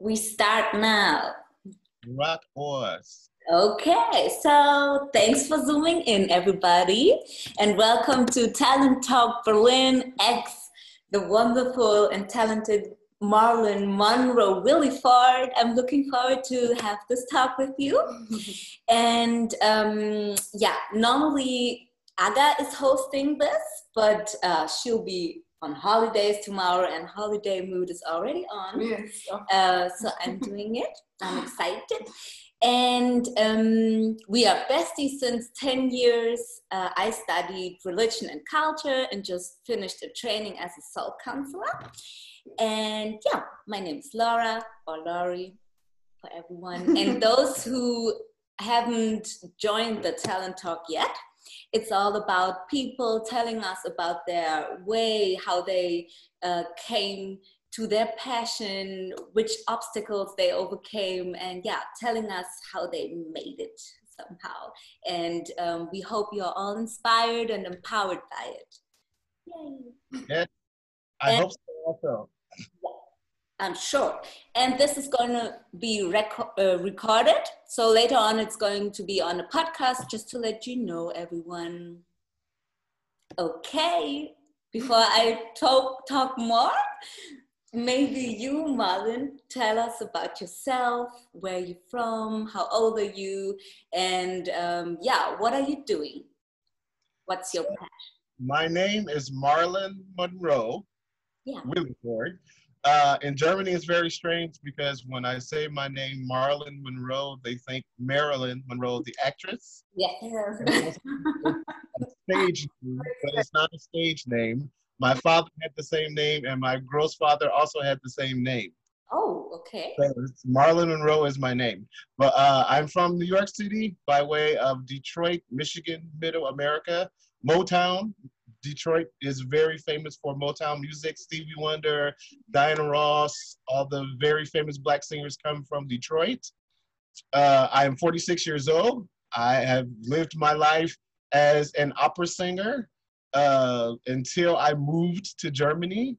We start now. Rock horse. Okay, so thanks for zooming in, everybody, and welcome to Talent Talk Berlin X, the wonderful and talented Marlon Monroe Williford. I'm looking forward to have this talk with you. and um, yeah, normally Aga is hosting this, but uh, she'll be on holidays tomorrow, and holiday mood is already on. Yes. Uh, so I'm doing it. I'm excited. And um, we are besties since 10 years. Uh, I studied religion and culture and just finished a training as a soul counselor. And yeah, my name is Laura or Laurie for everyone. and those who haven't joined the Talent Talk yet, it's all about people telling us about their way, how they uh, came to their passion, which obstacles they overcame, and yeah, telling us how they made it somehow. And um, we hope you're all inspired and empowered by it. Yay. Yeah, I And- hope so also. I'm sure. And this is going to be reco- uh, recorded. So later on, it's going to be on a podcast just to let you know, everyone. Okay. Before I talk, talk more, maybe you, Marlon, tell us about yourself, where you're from, how old are you, and um, yeah, what are you doing? What's your passion? My name is Marlon Monroe Yeah. Williford. Uh, in Germany, it's very strange because when I say my name, Marlon Monroe, they think Marilyn Monroe, the actress. Yes. a stage name, but it's not a stage name. My father had the same name, and my grandfather also had the same name. Oh, okay. So it's Marlon Monroe is my name. But uh, I'm from New York City by way of Detroit, Michigan, Middle America. Motown. Detroit is very famous for Motown music. Stevie Wonder, Diana Ross, all the very famous black singers come from Detroit. Uh, I am 46 years old. I have lived my life as an opera singer uh, until I moved to Germany.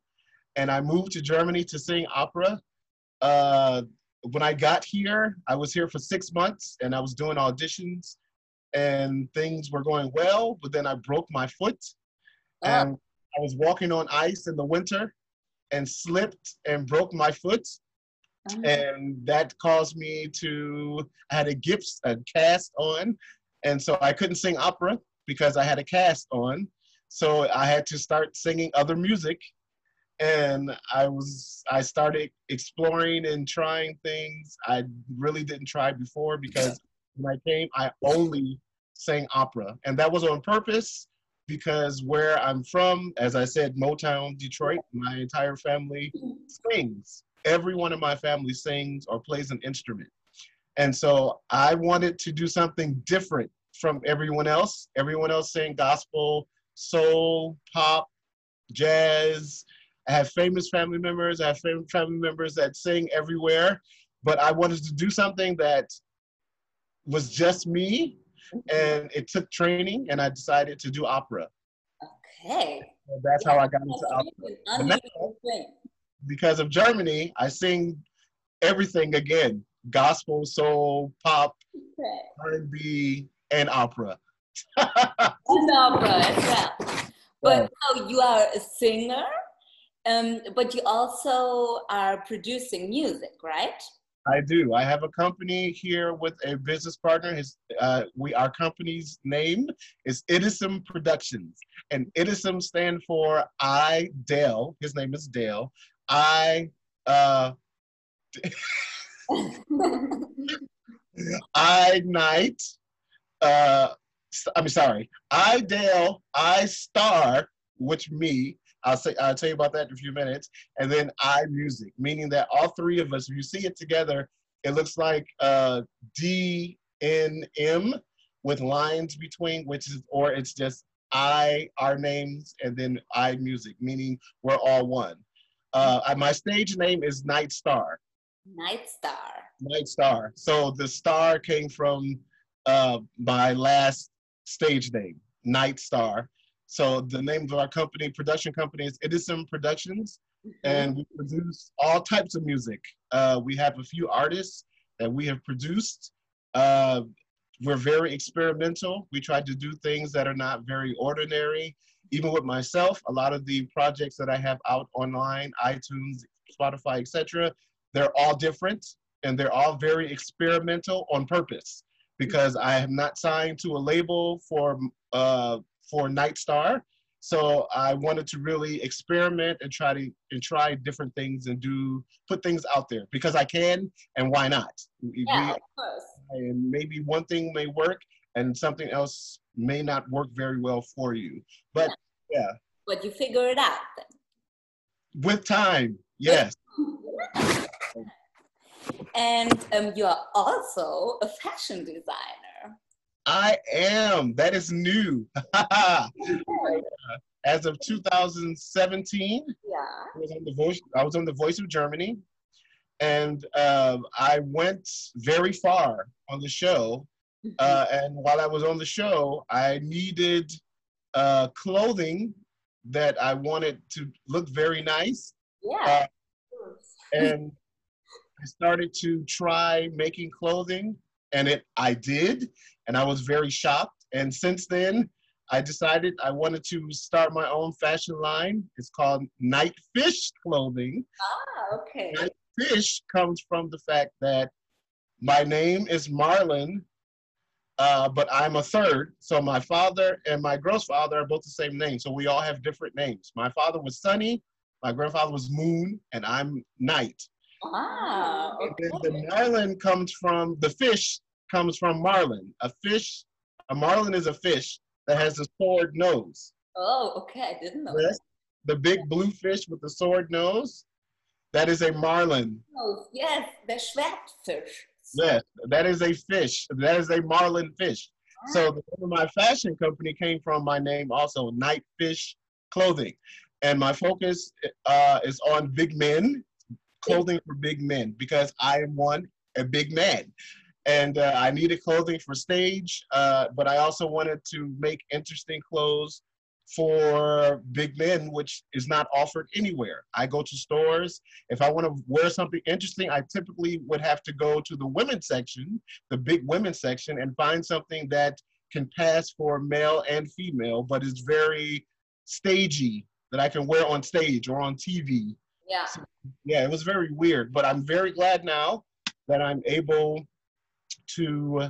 And I moved to Germany to sing opera uh, when I got here, I was here for six months and I was doing auditions and things were going well, but then I broke my foot and I was walking on ice in the winter and slipped and broke my foot. Um, And that caused me to, I had a gips, a cast on. And so I couldn't sing opera because I had a cast on. So I had to start singing other music and I was I started exploring and trying things I really didn't try before because when I came I only sang opera and that was on purpose because where I'm from as I said Motown Detroit my entire family sings. Everyone in my family sings or plays an instrument. And so I wanted to do something different from everyone else. Everyone else sang gospel soul pop jazz. I have famous family members. I have famous family members that sing everywhere, but I wanted to do something that was just me, and it took training, and I decided to do opera. Okay. So that's how I got into opera. thing. Because of Germany, I sing everything again: gospel, soul, pop, Okay. R&B, and opera. And opera as well. But so you are a singer, um, but you also are producing music, right? I do. I have a company here with a business partner. His, uh, we our company's name is Idism Productions, and Idism stand for I Dale. His name is Dale. I uh, I Night. Uh, I'm sorry. I Dale. I Star, which me. I'll say I'll tell you about that in a few minutes. And then I Music, meaning that all three of us, if you see it together, it looks like uh, D N M with lines between, which is or it's just I our names and then I Music, meaning we're all one. Uh, my stage name is Night Star. Night Star. Night Star. So the star came from uh, my last stage name, Night Star. So the name of our company, production company, is Idism Productions. mm-hmm. and we produce all types of music. Uh, we have a few artists that we have produced. Uh, we're very experimental. We try to do things that are not very ordinary. Even with myself, a lot of the projects that I have out online, iTunes, Spotify, etc., they're all different and they're all very experimental on purpose because I am not signed to a label for uh, for Nightstar. So I wanted to really experiment and try to and try different things and do put things out there because I can and why not? Yeah, we, of course. And maybe one thing may work and something else may not work very well for you. But yeah. yeah. But you figure it out then. With time, yes. and um, you are also a fashion designer. I am. That is new. As of 2017, yeah, I was on the voice. I was on the Voice of Germany, and uh, I went very far on the show. Mm-hmm. Uh, and while I was on the show, I needed uh, clothing that I wanted to look very nice. Yeah. Uh, and I started to try making clothing, and it I did, and I was very shocked. And since then, I decided I wanted to start my own fashion line. It's called Night Fish Clothing. Ah, okay. Night Fish comes from the fact that my name is Marlon, uh, but I'm a third. So my father and my grandfather are both the same name. So we all have different names. My father was Sunny, my grandfather was Moon, and I'm Night. Ah, okay. the marlin comes from the fish comes from marlin. A fish, a marlin is a fish that has a sword nose. Oh, okay, I didn't know. Yes, the big blue fish with the sword nose, that is a marlin. Oh, yes, the Schwertfisch. Yes, that is a fish. That is a marlin fish. Ah. So the name of my fashion company came from my name also, Night Fish Clothing. And my focus uh, is on big men clothing for big men because I am one, a big man. And uh, I needed clothing for stage, uh, but I also wanted to make interesting clothes for big men, which is not offered anywhere. I go to stores. If I want to wear something interesting, I typically would have to go to the women's section, the big women's section, and find something that can pass for male and female, but is very stagey that I can wear on stage or on TV yeah. So, yeah, it was very weird, but I'm very glad now that I'm able to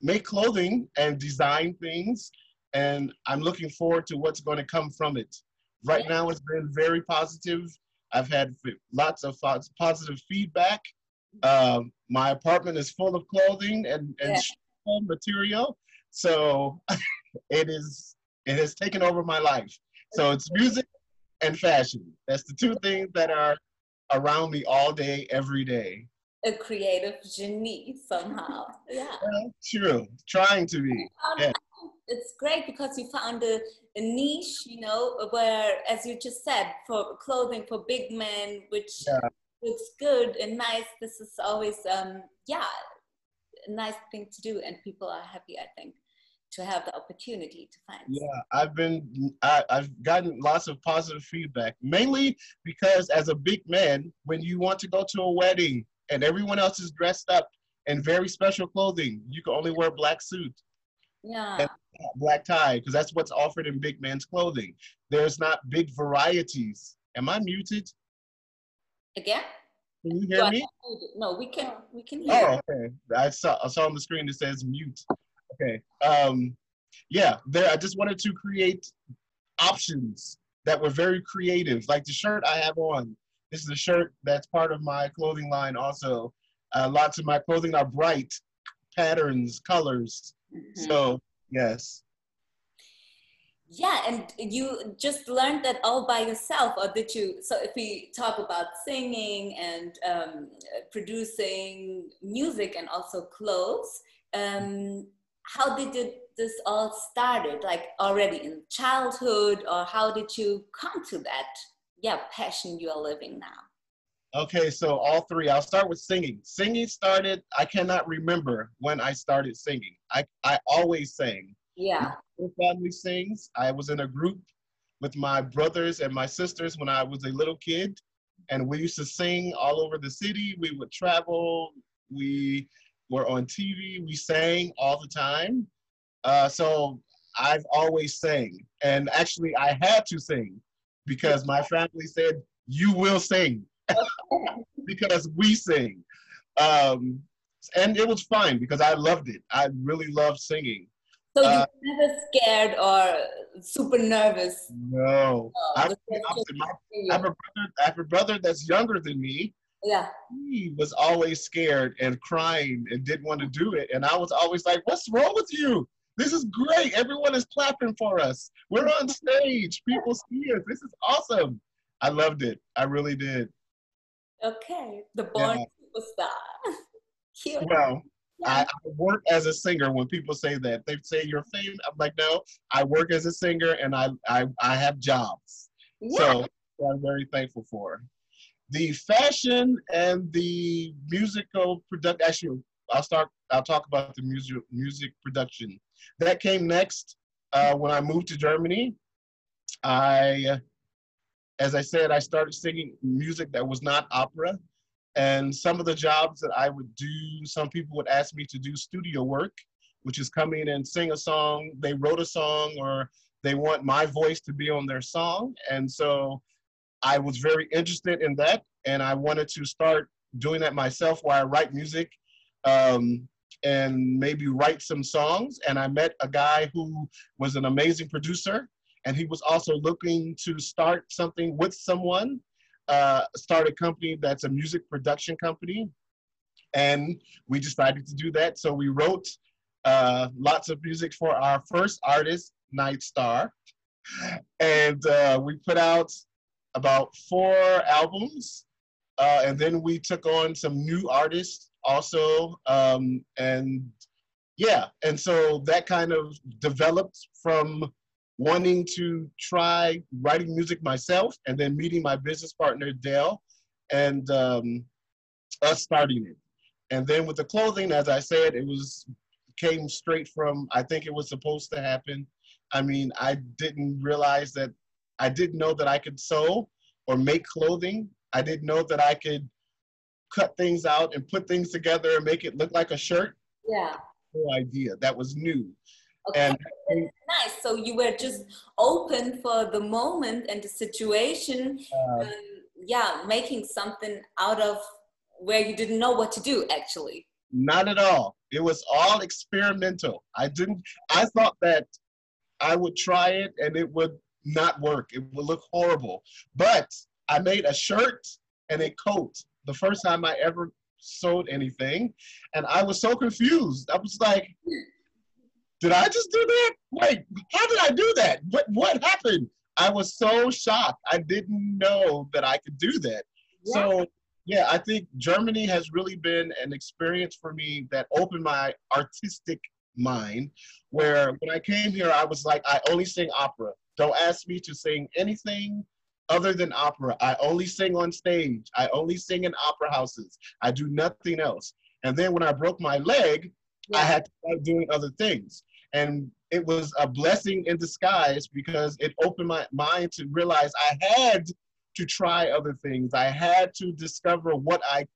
make clothing and design things, and I'm looking forward to what's going to come from it. Right now, it's been very positive. I've had lots of positive feedback. Um, my apartment is full of clothing and, and yeah. material, so it is it has taken over my life. So it's music and fashion. That's the two things that are around me all day, every day. A creative genie somehow. Yeah. Well, true. Trying to be. Um, yeah. It's great because you found a, a, niche, you know, where, as you just said, for clothing for big men, which yeah. looks good and nice. This is always, um, yeah, a nice thing to do, and people are happy, I think to have the opportunity to find. Yeah, I've been, I, I've gotten lots of positive feedback, mainly because as a big man, when you want to go to a wedding and everyone else is dressed up in very special clothing, you can only wear a black suit. Yeah. black tie, because that's what's offered in big man's clothing. There's not big varieties. Am I muted? Again? Can you hear me? No, we can. We can hear. Oh, okay. I saw. I saw on the screen it says mute. Okay. Um, yeah, there. I just wanted to create options that were very creative, like the shirt I have on. This is a shirt that's part of my clothing line. Also, uh, lots of my clothing are bright patterns, colors. Mm-hmm. So yes. Yeah, and you just learned that all by yourself, or did you? So, if we talk about singing and um, producing music and also clothes, um, how did you, this all started? Like already in childhood, or how did you come to that? Yeah, passion you are living now. Okay, so all three. I'll start with singing. Singing started. I cannot remember when I started singing. I I always sang. Yeah. My family sings. I was in a group with my brothers and my sisters when I was a little kid. And we used to sing all over the city. We would travel. We were on TV. We sang all the time. Uh, so I've always sang. And actually, I had to sing because my family said, You will sing because we sing. Um, and it was fine because I loved it. I really loved singing. So you uh, never scared or super nervous? No. Oh, I, my, I, have a brother, I have a brother that's younger than me. Yeah. He was always scared and crying and didn't want to do it. And I was always like, what's wrong with you? This is great. Everyone is clapping for us. We're on stage. People see us. This is awesome. I loved it. I really did. Okay. The born yeah. superstar. Cute. Well, I, I, work as a singer. When people say that, they say you're famous. I'm like, no, I work as a singer and I I, I have jobs. Yeah. So I'm very thankful for. The fashion and the musical production. Actually, I'll start. I'll talk about the music music production. That came next uh, when I moved to Germany. I, as I said, I started singing music that was not opera. And some of the jobs that I would do, some people would ask me to do studio work, which is come in and sing a song. They wrote a song or they want my voice to be on their song. And so I was very interested in that. And I wanted to start doing that myself while I write music um, and maybe write some songs. And I met a guy who was an amazing producer. And he was also looking to start something with someone uh, start a company that's a music production company. And we decided to do that. So we wrote uh, lots of music for our first artist, Night Star. And uh, we put out about four albums. Uh, and then we took on some new artists also. Um, and yeah, and so that kind of developed from wanting to try writing music myself and then meeting my business partner, Dale, and um, us starting it. And then with the clothing, as I said, it was came straight from, I think it was supposed to happen. I mean, I didn't realize that, I didn't know that I could sew or make clothing. I didn't know that I could cut things out and put things together and make it look like a shirt. Yeah. No idea. That was new. Okay. And nice. So you were just open for the moment and the situation. Uh, yeah, making something out of where you didn't know what to do actually. Not at all. It was all experimental. I didn't I thought that I would try it and it would not work. It would look horrible. But I made a shirt and a coat the first time I ever sewed anything. And I was so confused. I was like, did I just do that? Wait, how did I do that? What what happened? I was so shocked. I didn't know that I could do that. Yeah. So yeah, I think Germany has really been an experience for me that opened my artistic mind. Where when I came here, I was like, I only sing opera. Don't ask me to sing anything other than opera. I only sing on stage. I only sing in opera houses. I do nothing else. And then when I broke my leg, yeah. I had to start doing other things. And it was a blessing in disguise because it opened my mind to realize I had to try other things. I had to discover what I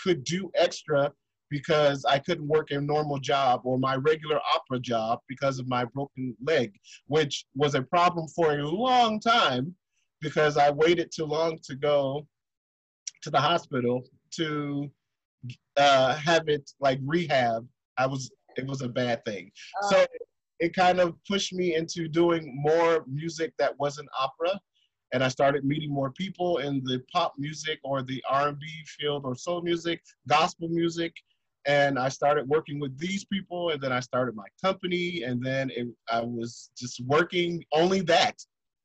could do extra because I couldn't work a normal job or my regular opera job because of my broken leg, which was a problem for a long time because I waited too long to go to the hospital to uh, have it like rehab. I was it was a bad thing. Uh, so it kind of pushed me into doing more music that wasn't opera. And I started meeting more people in the pop music or the R&B field or soul music, gospel music. And I started working with these people and then I started my company and then it, I was just working only that.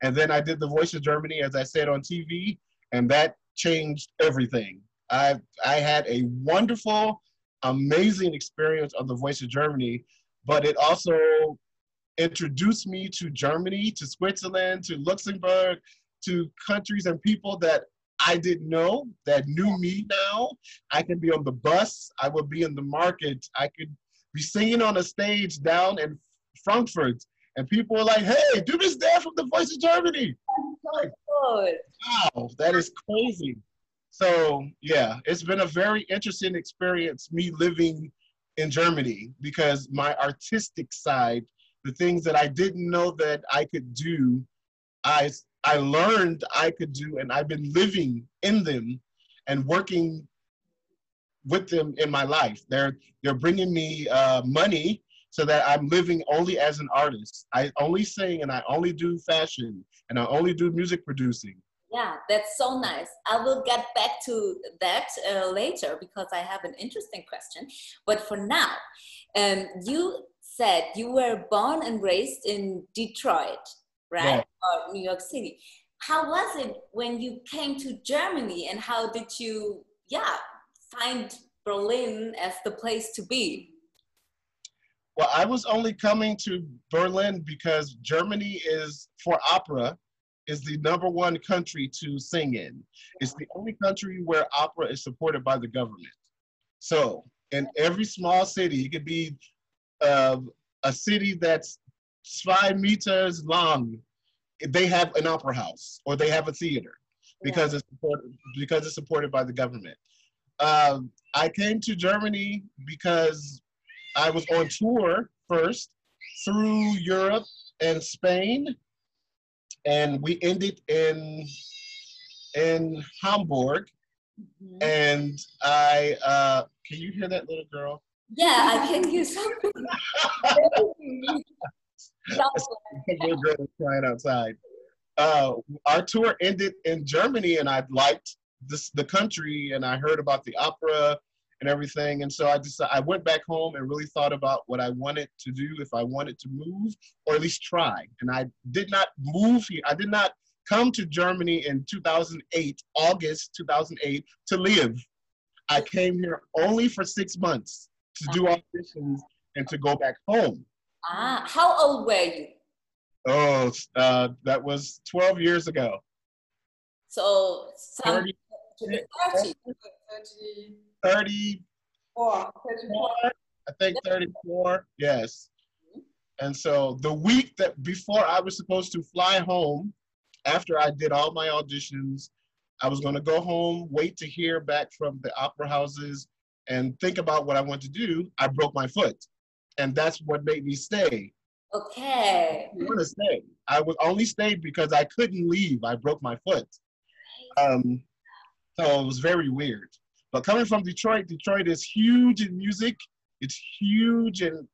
And then I did The Voice of Germany, as I said on TV, and that changed everything. I, I had a wonderful amazing experience on the Voice of Germany, but it also introduced me to Germany, to Switzerland, to Luxembourg, to countries and people that I didn't know that knew me now. I can be on the bus, I would be in the market, I could be singing on a stage down in Frankfurt, and people were like, "Hey, do this dance from the Voice of Germany." So good. Wow, that is crazy. So yeah, it's been a very interesting experience me living in Germany because my artistic side, the things that I didn't know that I could do, I I learned I could do, and I've been living in them and working with them in my life. They're they're bringing me uh, money so that I'm living only as an artist. I only sing and I only do fashion and I only do music producing. Yeah, that's so nice. I will get back to that uh, later because I have an interesting question. But for now, um, you said you were born and raised in Detroit, right? Yeah. Or New York City. How was it when you came to Germany and how did you, yeah, find Berlin as the place to be? Well, I was only coming to Berlin because Germany is for opera is the number one country to sing in. It's the only country where opera is supported by the government. So in every small city, it could be uh, a city that's five meters long. They have an opera house or they have a theater because it's supported, because it's supported by the government. Um, I came to Germany because I was on tour first through Europe and Spain, and we ended in in Hamburg. Mhm. And I uh, can you hear that little girl? Yeah, I can hear something. Little girl was crying outside. Uh, our tour ended in Germany, and I liked this the country, and I heard about the opera and everything, and so I just I went back home and really thought about what I wanted to do if I wanted to move, or at least try. And I did not move here. I did not come to Germany in 2008, August 2008, to live. I came here only for six months to do auditions and to go back home. ah, how old were you? Oh, uh, that was 12 years ago. So some 30, 30. 30 Or I think 34, yes. And so the week that before I was supposed to fly home, after I did all my auditions, I was going to go home, wait to hear back from the opera houses, and think about what I want to do. I broke my foot. And that's what made me stay. Okay. I want to stay. I was only stayed because I couldn't leave. I broke my foot. Um, so it was very weird. But coming from Detroit, Detroit is huge in music. It's huge in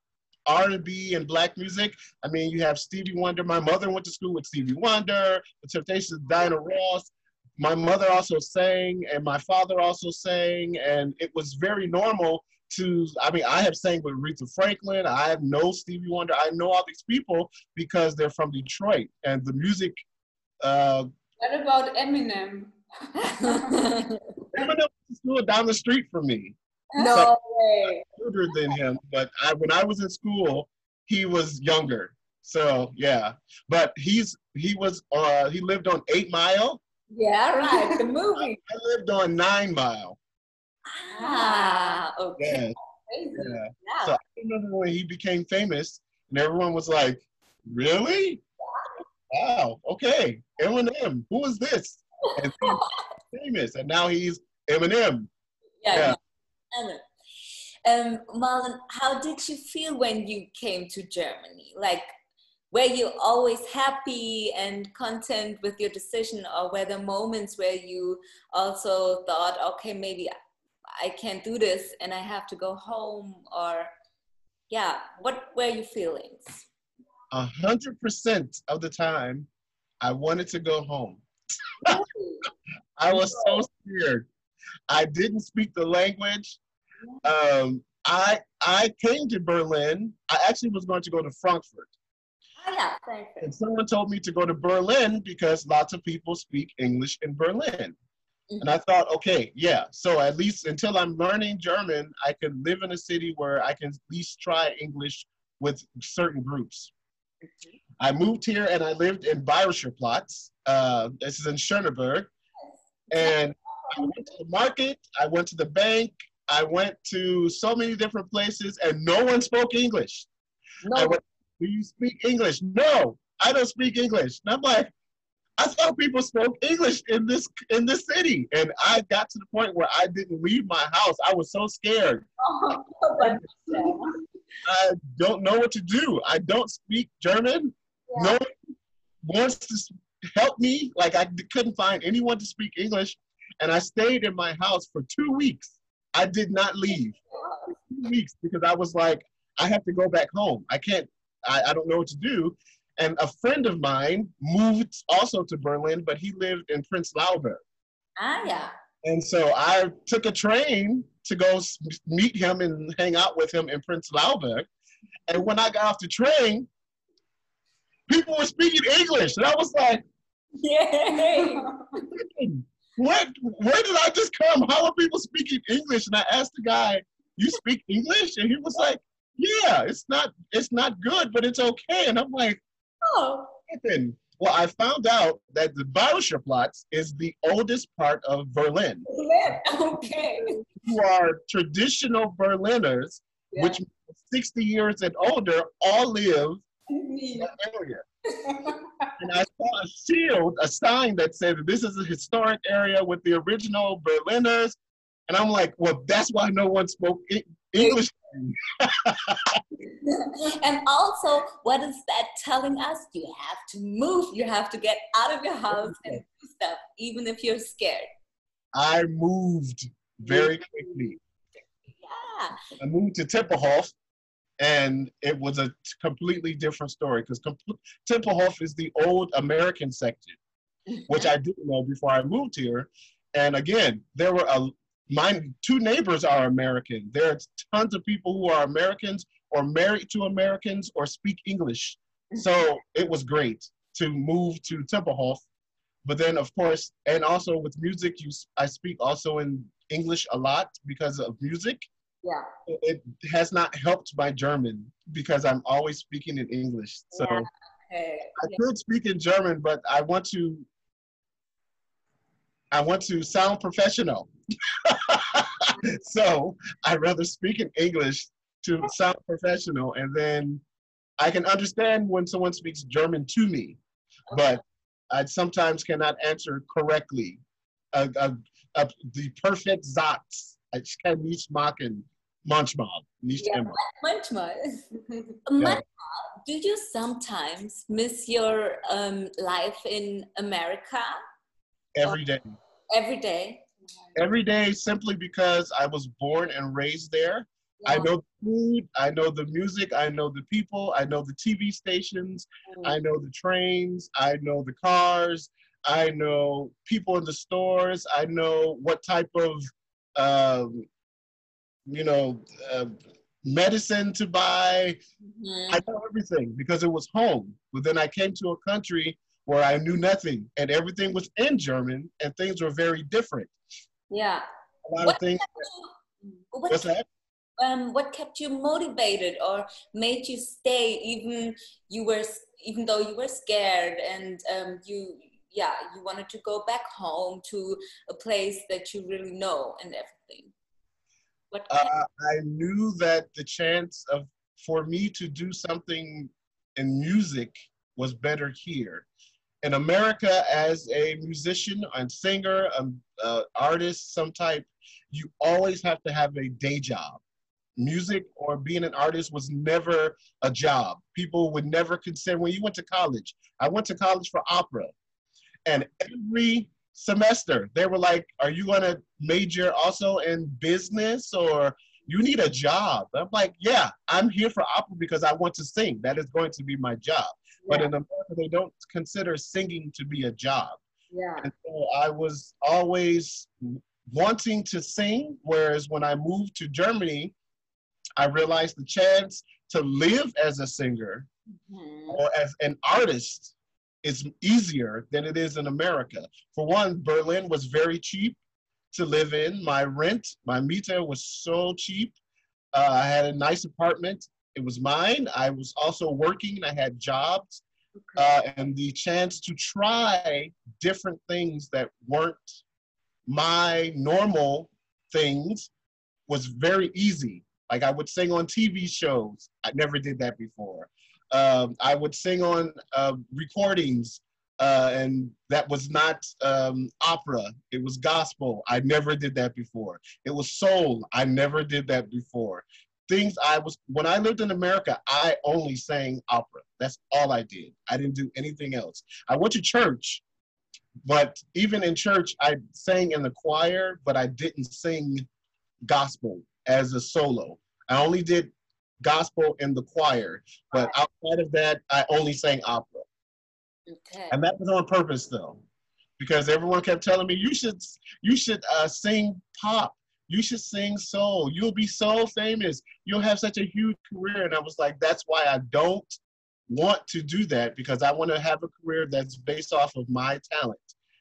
R&B and black music. I mean, you have Stevie Wonder. My mother went to school with Stevie Wonder, The Temptations, Diana Ross. My mother also sang, and my father also sang, and it was very normal to. I mean, I have sang with Aretha Franklin. I have know Stevie Wonder. I know all these people because they're from Detroit, and the music. Uh, What about Eminem? Eminem school down the street from me. no way. older than him, but I, when I was in school, he was younger. So yeah, but he's he was uh he lived on Eight Mile. Yeah, right. The movie. I lived on Nine Mile. Ah, okay. Yeah, yeah. Yeah. So I remember when he became famous, and everyone was like, "Really? Wow, okay, Eminem. Who is this?" And famous, and now he's Eminem. yeah. Yeah. Um, Marlon, how did you feel when you came to Germany? Like, were you always happy and content with your decision, or were there moments where you also thought, okay, maybe I can't do this and I have to go home? Or, yeah, what were your feelings? A hundred percent of the time, I wanted to go home. I was so scared. I didn't speak the language. Um, I I came to Berlin. I actually was going to go to Frankfurt, Oh, yeah, you. and someone told me to go to Berlin because lots of people speak English in Berlin. And I thought, okay, yeah. So at least until I'm learning German, I can live in a city where I can at least try English with certain groups. I moved here and I lived in Bayerischer Platz. Uh, this is in Schöneberg. And I went to the market, I went to the bank, I went to so many different places, and no one spoke English. I No, went Do you speak English? No, I don't speak English. And I'm like, I thought people spoke English in this in this city, and I got to the point where I didn't leave my house. I was so scared. Oh, I don't know what to do. I don't speak German. Yeah. No one wants to help me. Like I couldn't find anyone to speak English, and I stayed in my house for two weeks. I did not leave two weeks because I was like, I have to go back home. I can't. I, I don't know what to do. And a friend of mine moved also to Berlin, but he lived in Prenzlauer Berg. Ah, yeah. And so I took a train to go meet him and hang out with him in Prenzlauer Berg. And when I got off the train, people were speaking English. And I was like, Yay! what? Where did I just come? How are people speaking English? And I asked the guy, you speak English? And he was like, yeah, it's not, it's not good, but it's okay. And I'm like, Oh, Ethan. Well, I found out that the Bayerischerplatz is the oldest part of Berlin. okay. Who are traditional Berliners, Yeah. which 60 years and older, all live mm-hmm. in Me. that area. And I saw a shield, a sign that said this is a historic area with the original Berliners. And I'm like, well, that's why no one spoke English. and also, what is that telling us? You have to move. You have to get out of your house and do stuff, even if you're scared. I moved very quickly. Yeah. I moved to Tempelhof, and it was a completely different story because Tempelhof is the old American section, which I didn't know before I moved here. And again, there were a my two neighbors are American. There are tons of people who are Americans or married to Americans or speak English. So it was great to move to Tempelhof. But then, of course, and also with music, you I speak also in English a lot because of music Yeah. it has not helped my German because I'm always speaking in English. So Yeah. Okay. I could speak in German, but I want to I want to sound professional. so I'd rather speak in English to sound professional and then I can understand when someone speaks German to me, but I sometimes cannot answer correctly. Uh, uh, uh, the perfect Satz. Ich kann nicht machen. Manchmal. Nicht Ja. immer. Manchmal. Manchmal, do you sometimes miss your um, life in America Every day. every day? Every day simply because I was born and raised there. I know the food, I know the music, I know the people, I know the TV stations, I know the trains, I know the cars, I know people in the stores, I know what type of, um, you know, uh, medicine to buy. Mhm. I know everything because it was home. But then I came to a country where I knew nothing and everything was in German and things were very different. Yeah. A lot What of things. What What's that? um, what kept you motivated or made you stay even you were even though you were scared and um, you yeah you wanted to go back home to a place that you really know and everything what Uh, I knew that the chance of for me to do something in music was better here. In America, as a musician and singer, um, uh, artist, some type, you always have to have a day job. Music or being an artist was never a job. People would never consider when you went to college. I went to college for opera, and every semester they were like, "Are you going to major also in business or you need a job?" I'm like, "Yeah, I'm here for opera because I want to sing. That is going to be my job." But in America, they don't consider singing to be a job. yeah And so I was always wanting to sing, whereas when I moved to Germany, I realized the chance to live as a singer Mhm. or as an artist is easier than it is in America. For one, Berlin was very cheap to live in. My rent, my meter was so cheap. Uh, I had a nice apartment. It was mine. I was also working. I had jobs. Uh, and the chance to try different things that weren't my normal things was very easy. Like I would sing on TV shows. I never did that before. Um, I would sing on uh, recordings, uh, and that was not um, opera. It was gospel. I never did that before. It was soul. I never did that before. Things I was when I lived in America, I only sang opera. That's all I did. I didn't do anything else. I went to church, but even in church, I sang in the choir, but I didn't sing gospel as a solo. I only did gospel in the choir, but outside of that, I only sang opera. Okay. And that was on purpose, though, because everyone kept telling me you should you should uh, sing pop, you should sing soul, you'll be so famous, you'll have such a huge career. And I was like, that's why I don't want to do that because I want to have a career that's based off of my talent.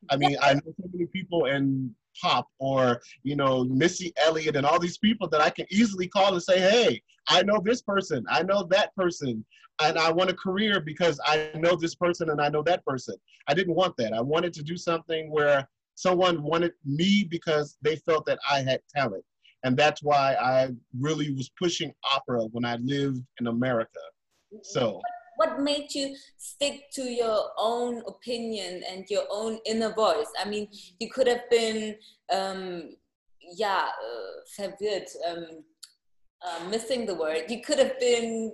I mean, I know so many people in pop or you know Missy Elliott and all these people that I can easily call and say, "Hey, I know this person, I know that person, and I want a career because I know this person and I know that person." I didn't want that. I wanted to do something where someone wanted me because they felt that I had talent, and that's why I really was pushing opera when I lived in America. So what made you stick to your own opinion and your own inner voice? I mean, you could have been, um, yeah, uh, verwirrt, um, uh, missing the word. You could have been,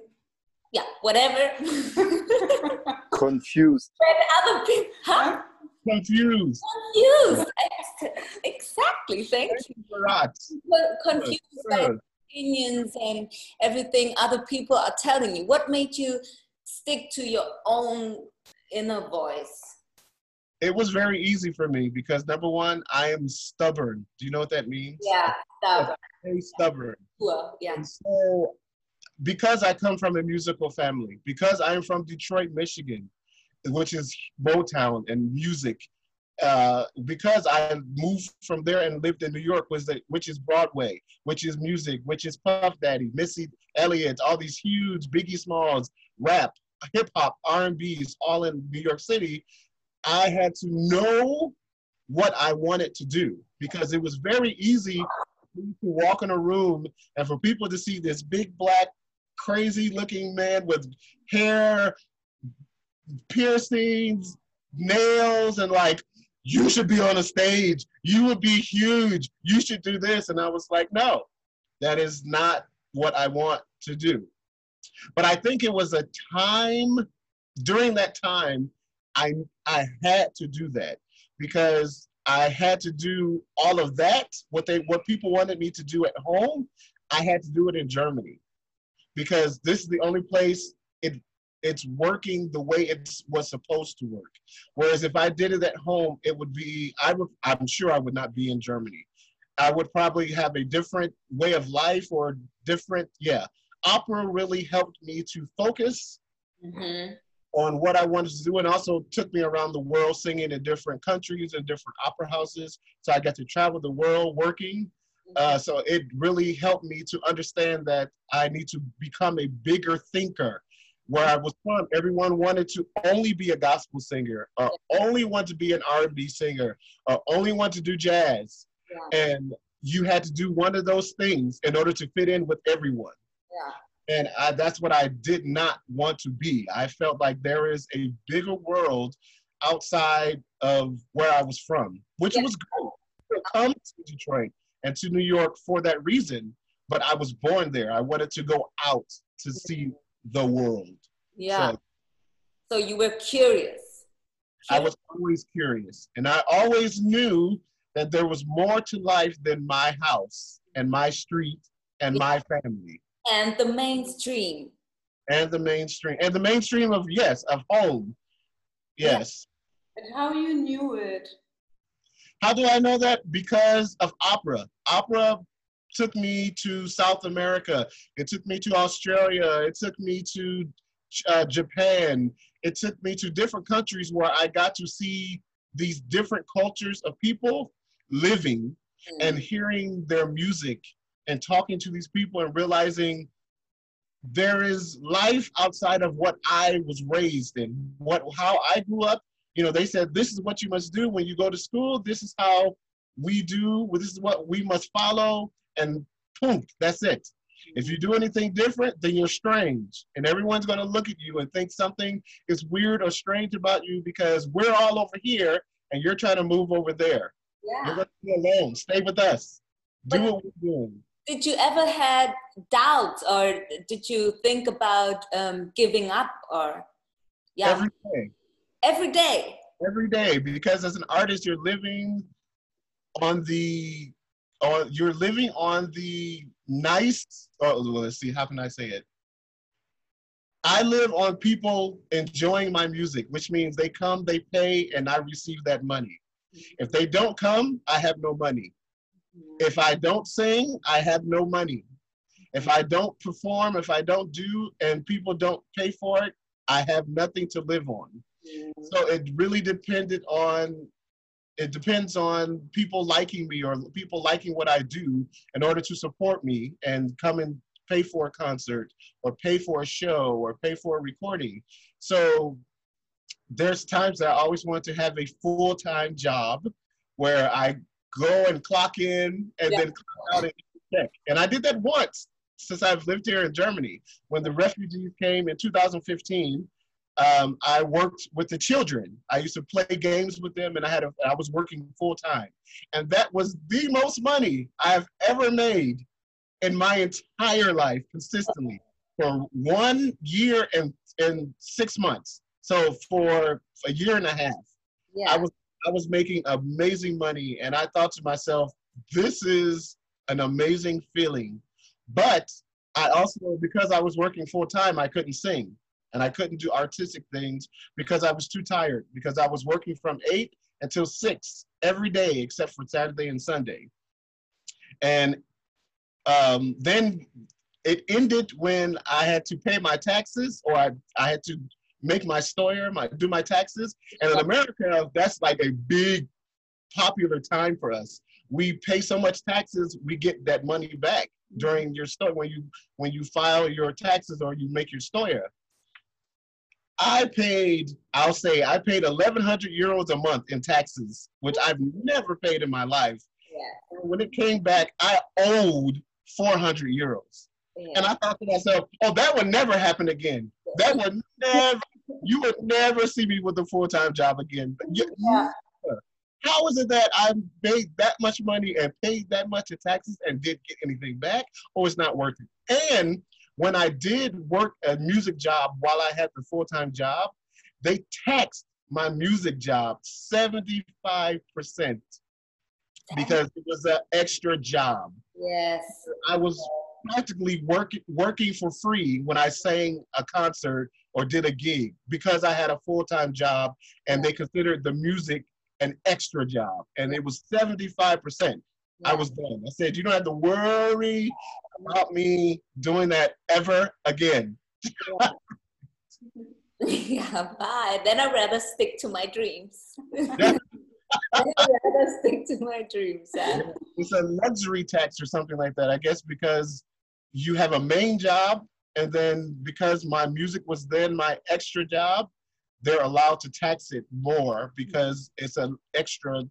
yeah, whatever. Confused. When other people, huh? confused. Confused. Exactly. Thank you. Right. Confused by opinions and everything other people are telling you. What made you stick to your own inner voice? It was very easy for me because number one, I am stubborn. Do you know what that means? Yeah, stubborn. Very stubborn. Well, yeah. And so, because I come from a musical family, because I'm from Detroit, Michigan, which is Motown and music, uh, because I moved from there and lived in New York, was that which is Broadway, which is music, which is Puff Daddy, Missy Elliott, all these huge Biggie Smalls, rap, hip hop, R&B's, all in New York City. I had to know what I wanted to do because it was very easy to walk in a room and for people to see this big black crazy looking man with hair piercings nails and like you should be on a stage. You would be huge. You should do this. And i was like no that is not what i want to do but i think it was a time during that time i i had to do that because i had to do all of that what they what people wanted me to do at home i had to do it in germany because this is the only place it it's working the way it was supposed to work. Whereas if I did it at home, it would be I would I'm sure I would not be in Germany. I would probably have a different way of life or different yeah. Opera really helped me to focus Mm-hmm. on what I wanted to do and also took me around the world singing in different countries and different opera houses. So I got to travel the world working. Uh, so it really helped me to understand that I need to become a bigger thinker. Where I was from, everyone wanted to only be a gospel singer, or only want to be an R&B singer, or only want to do jazz, Yeah. and you had to do one of those things in order to fit in with everyone. Yeah. And I, that's what I did not want to be. I felt like there is a bigger world outside of where I was from, which Yeah. was good. to come to Detroit and to New York for that reason, but I was born there. I wanted to go out to see the world. Yeah. So So you were curious. I was always curious, and I always knew that there was more to life than my house and my street and my family and the mainstream. and the mainstream and the mainstream of yes of home. Yes. And how you knew it? How do I know that? Because of opera. Opera took me to South America. It took me to Australia. It took me to uh, Japan. It took me to different countries where I got to see these different cultures of people living and hearing their music and talking to these people and realizing there is life outside of what I was raised in, what how I grew up. You know, they said this is what you must do when you go to school. This is how we do. This is what we must follow, and boom, that's it. If you do anything different, then you're strange. And everyone's going to look at you and think something is weird or strange about you because we're all over here and you're trying to move over there. Yeah. You're going to be alone. Stay with us. Do But- what we're doing. Did you ever had doubts or did you think about um, giving up or yeah Every day. every day? every day because as an artist you're living on the or you're living on the nice oh let's see how can i say it i live on people enjoying my music which means they come they pay and i receive that money if they don't come i have no money if i don't sing i have no money if i don't perform if i don't do and people don't pay for it i have nothing to live on so it really depended on it depends on people liking me or people liking what I do in order to support me and come and pay for a concert or pay for a show or pay for a recording. So there's times that I always want to have a full-time job where I go and clock in and Yeah. then clock out and check. And I did that once since I've lived here in Germany. When the refugees came in 2015, um, I worked with the children. I used to play games with them, and I had a, I was working full time, and that was the most money I've ever made in my entire life consistently for one year and and six months. So for a year and a half, Yeah. I was I was making amazing money, and I thought to myself, this is an amazing feeling. But I also, because I was working full time, I couldn't sing and I couldn't do artistic things because I was too tired. Because I was working from eight until six every day except for Saturday and Sunday. And um, then it ended when I had to pay my taxes or I, I had to make my stoyer, my do my taxes. And in America, that's like a big popular time for us. We pay so much taxes, we get that money back during your story when you when you file your taxes or you make your stoyer. I paid, I'll say, I paid 1,100 euros a month in taxes, which I've never paid in my life. Yeah. And when it came back, I owed 400 euros. Yeah. And I thought to myself, oh, that would never happen again. That would never, you would never see me with a full time job again. You- Yeah. How is it that I made that much money and paid that much in taxes and didn't get anything back, or it's not worth it? And when I did work a music job while I had the full time job, they taxed my music job 75% because it was an extra job. Yes. I was practically working working for free when I sang a concert or did a gig because I had a full time job and they considered the music an extra job and it was 75%. I was done. I said, you don't have to worry about me doing that ever again. yeah, bye. Then I'd rather stick to my dreams. Yeah. I'd rather stick to my dreams. Yeah. It's a luxury tax or something like that, I guess, because you have a main job and then because my music was then my extra job, they're allowed to tax it more because it's an extra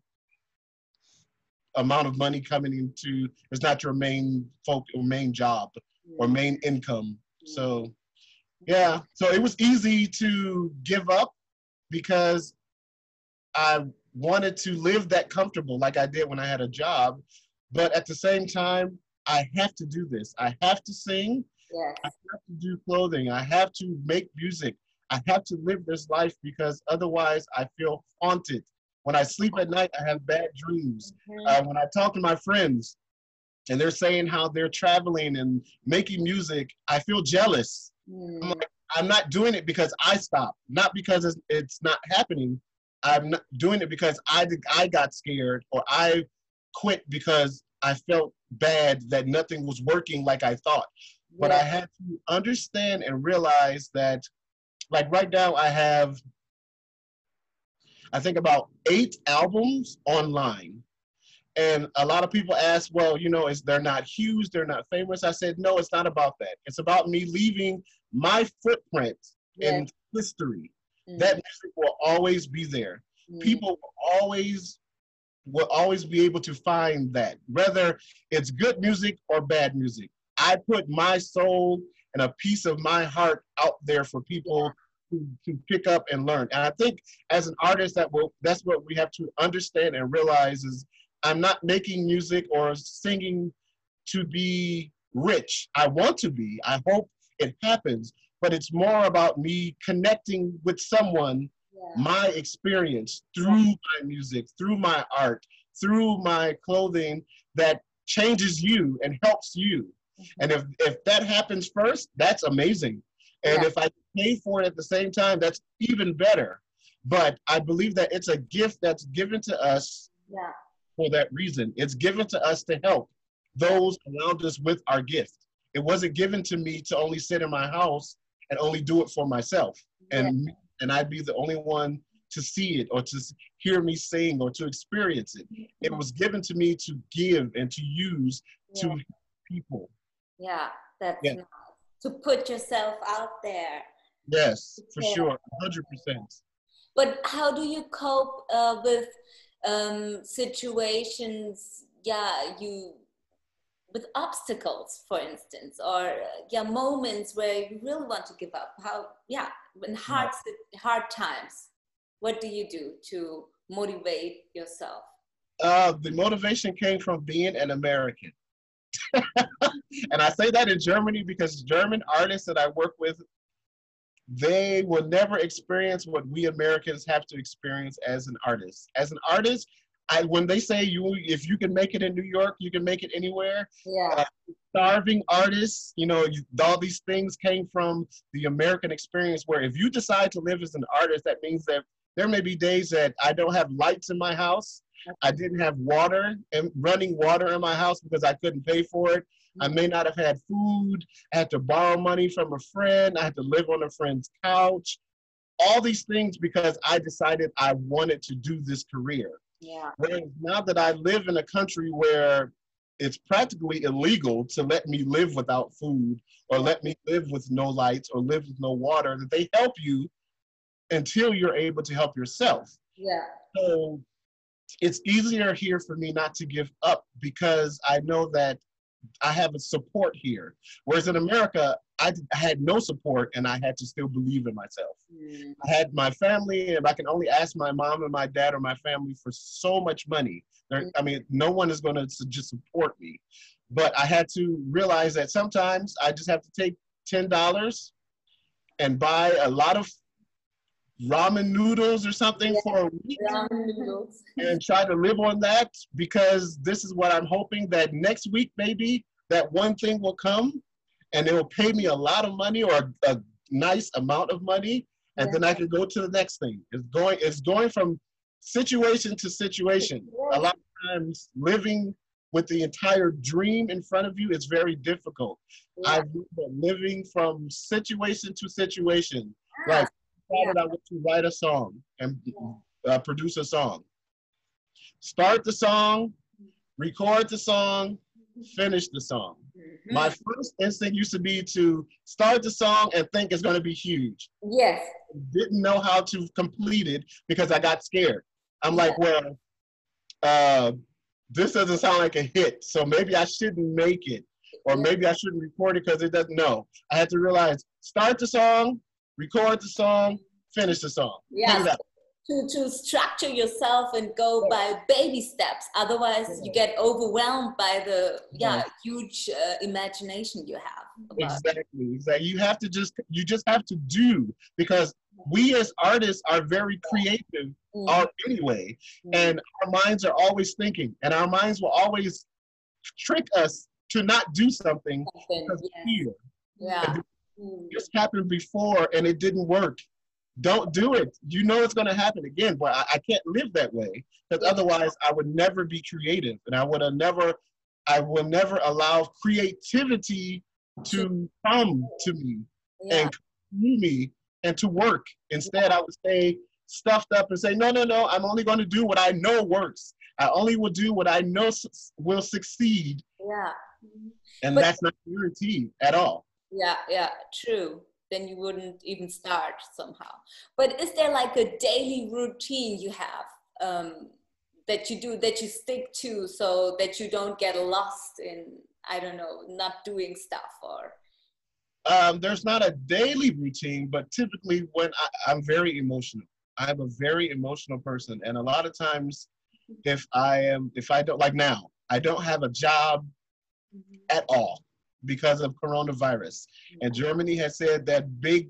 amount of money coming into it's not your main folk or main job or main income. So yeah. So it was easy to give up because i wanted to live that comfortable like i did when i had a job. But at the same time i have to do this i have to sing Yes. I have to do clothing. I have to make music. I have to live this life because otherwise I feel haunted. When I sleep at night, I have bad dreams. Mhm. Uh, when I talk to my friends and they're saying how they're traveling and making music, I feel jealous. Mm. I'm not doing it because I stopped, not because it's, it's not happening. I'm not doing it because I I got scared or I quit because I felt bad that nothing was working like I thought but I had to understand and realize that, like right now, I have, I think about eight albums online. And a lot of people ask, well, you know, is they're not huge, they're not famous. I said, no, it's not about that. It's about me leaving my footprint in history. Mm. That music will always be there. Mm. People will always will always be able to find that, whether it's good music or bad music I put my soul and a piece of my heart out there for people to, to pick up and learn. And I think as an artist, that will that's what we have to understand and realize is I'm not making music or singing to be rich. I want to be. I hope it happens, but it's more about me connecting with someone, yeah. my experience through my music, through my art, through my clothing that changes you and helps you. Mm-hmm. And if, if that happens first, that's amazing. And yeah. if I pay for it at the same time, that's even better. But I believe that it's a gift that's given to us yeah. for that reason. It's given to us to help those around us with our gift. It wasn't given to me to only sit in my house and only do it for myself. And, yeah. And I'd be the only one to see it or to hear me sing or to experience it. It was given to me to give and to use yeah. to people. Yeah, that's yeah. nice. To put yourself out there. Yes, for sure, 100%. But how do you cope uh, with um, situations? Yeah, you with obstacles, for instance, or uh, yeah, moments where you really want to give up. How yeah, in hard hard times what do you do to motivate yourself? Uh, the motivation came from being an American. and I say that in Germany because German artists that I work with, they will never experience what we Americans have to experience as an artist. As an artist, I when they say you if you can make it in New York, you can make it anywhere. Yeah. Uh, starving artists, you know, you, all these things came from the American experience. Where if you decide to live as an artist, that means that there may be days that I don't have lights in my house. I didn't have water and running water in my house because I couldn't pay for it. I may not have had food. I had to borrow money from a friend. I had to live on a friend's couch. All these things because I decided I wanted to do this career. Yeah. Whereas now that I live in a country where it's practically illegal to let me live without food or let me live with no lights or live with no water, that they help you until you're able to help yourself. Yeah. So it's easier here for me not to give up because I know that I have a support here. Whereas in America, I, had no support and I had to still believe in myself. Mm. I had my family, and I can only ask my mom and my dad or my family for so much money. Mm. I mean, no one is going to just support me. But I had to realize that sometimes I just have to take $10 and buy a lot of ramen noodles or something yeah, for a week and try to live on that because this is what I'm hoping that next week maybe that one thing will come and it will pay me a lot of money or a, a nice amount of money and yeah. then I can go to the next thing. It's going it's going from situation to situation. A lot of times living with the entire dream in front of you is very difficult. Yeah. I've been living from situation to situation. Like decided yeah. I want to write a song and uh, produce a song. Start the song, record the song, finish the song. Mm-hmm. My first instinct used to be to start the song and think it's going to be huge. Yes. Didn't know how to complete it because I got scared. I'm like, well, uh, this doesn't sound like a hit, so maybe I shouldn't make it, or maybe I shouldn't record it because it doesn't know. I had to realize start the song, record the song, finish the song. Yeah. To, to structure yourself and go by baby steps. Otherwise, you get overwhelmed by the yeah huge uh, imagination you have. Exactly. Exactly. You have to just you just have to do because we as artists are very creative mm. anyway, mm. and our minds are always thinking, and our minds will always trick us to not do something because yeah. fear. Yeah. Mm. This happened before and it didn't work. Don't do it. You know it's going to happen again, but I, I can't live that way because otherwise I would never be creative and I would have never, I will never allow creativity to come to me yeah. and to me and to work. Instead, I would stay stuffed up and say, no, no, no, I'm only going to do what I know works. I only will do what I know will succeed. Yeah. And but, that's not guaranteed at all yeah yeah true then you wouldn't even start somehow. But is there like a daily routine you have um, that you do that you stick to so that you don't get lost in I don't know, not doing stuff or? Um, there's not a daily routine, but typically when I, I'm very emotional, I'm a very emotional person, and a lot of times, if I am, if I don't like now, I don't have a job at all because of coronavirus, and Germany has said that big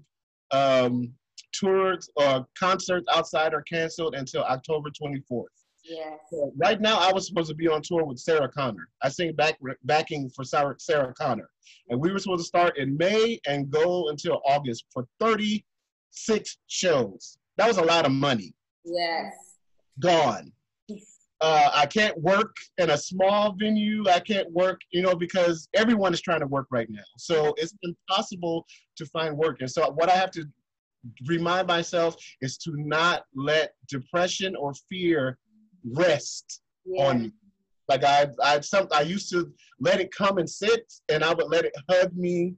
um, tours or concerts outside are canceled until October 24th. Yes. So right now, I was supposed to be on tour with Sarah Connor. I sing back backing for Sarah, Sarah Connor, and we were supposed to start in May and go until August for 36 shows. That was a lot of money. Yes. Gone. Uh, I can't work in a small venue. I can't work, you know, because everyone is trying to work right now. So it's impossible to find work. And so what I have to remind myself is to not let depression or fear rest Yeah. on me. Like I, I some I used to let it come and sit, and I would let it hug me,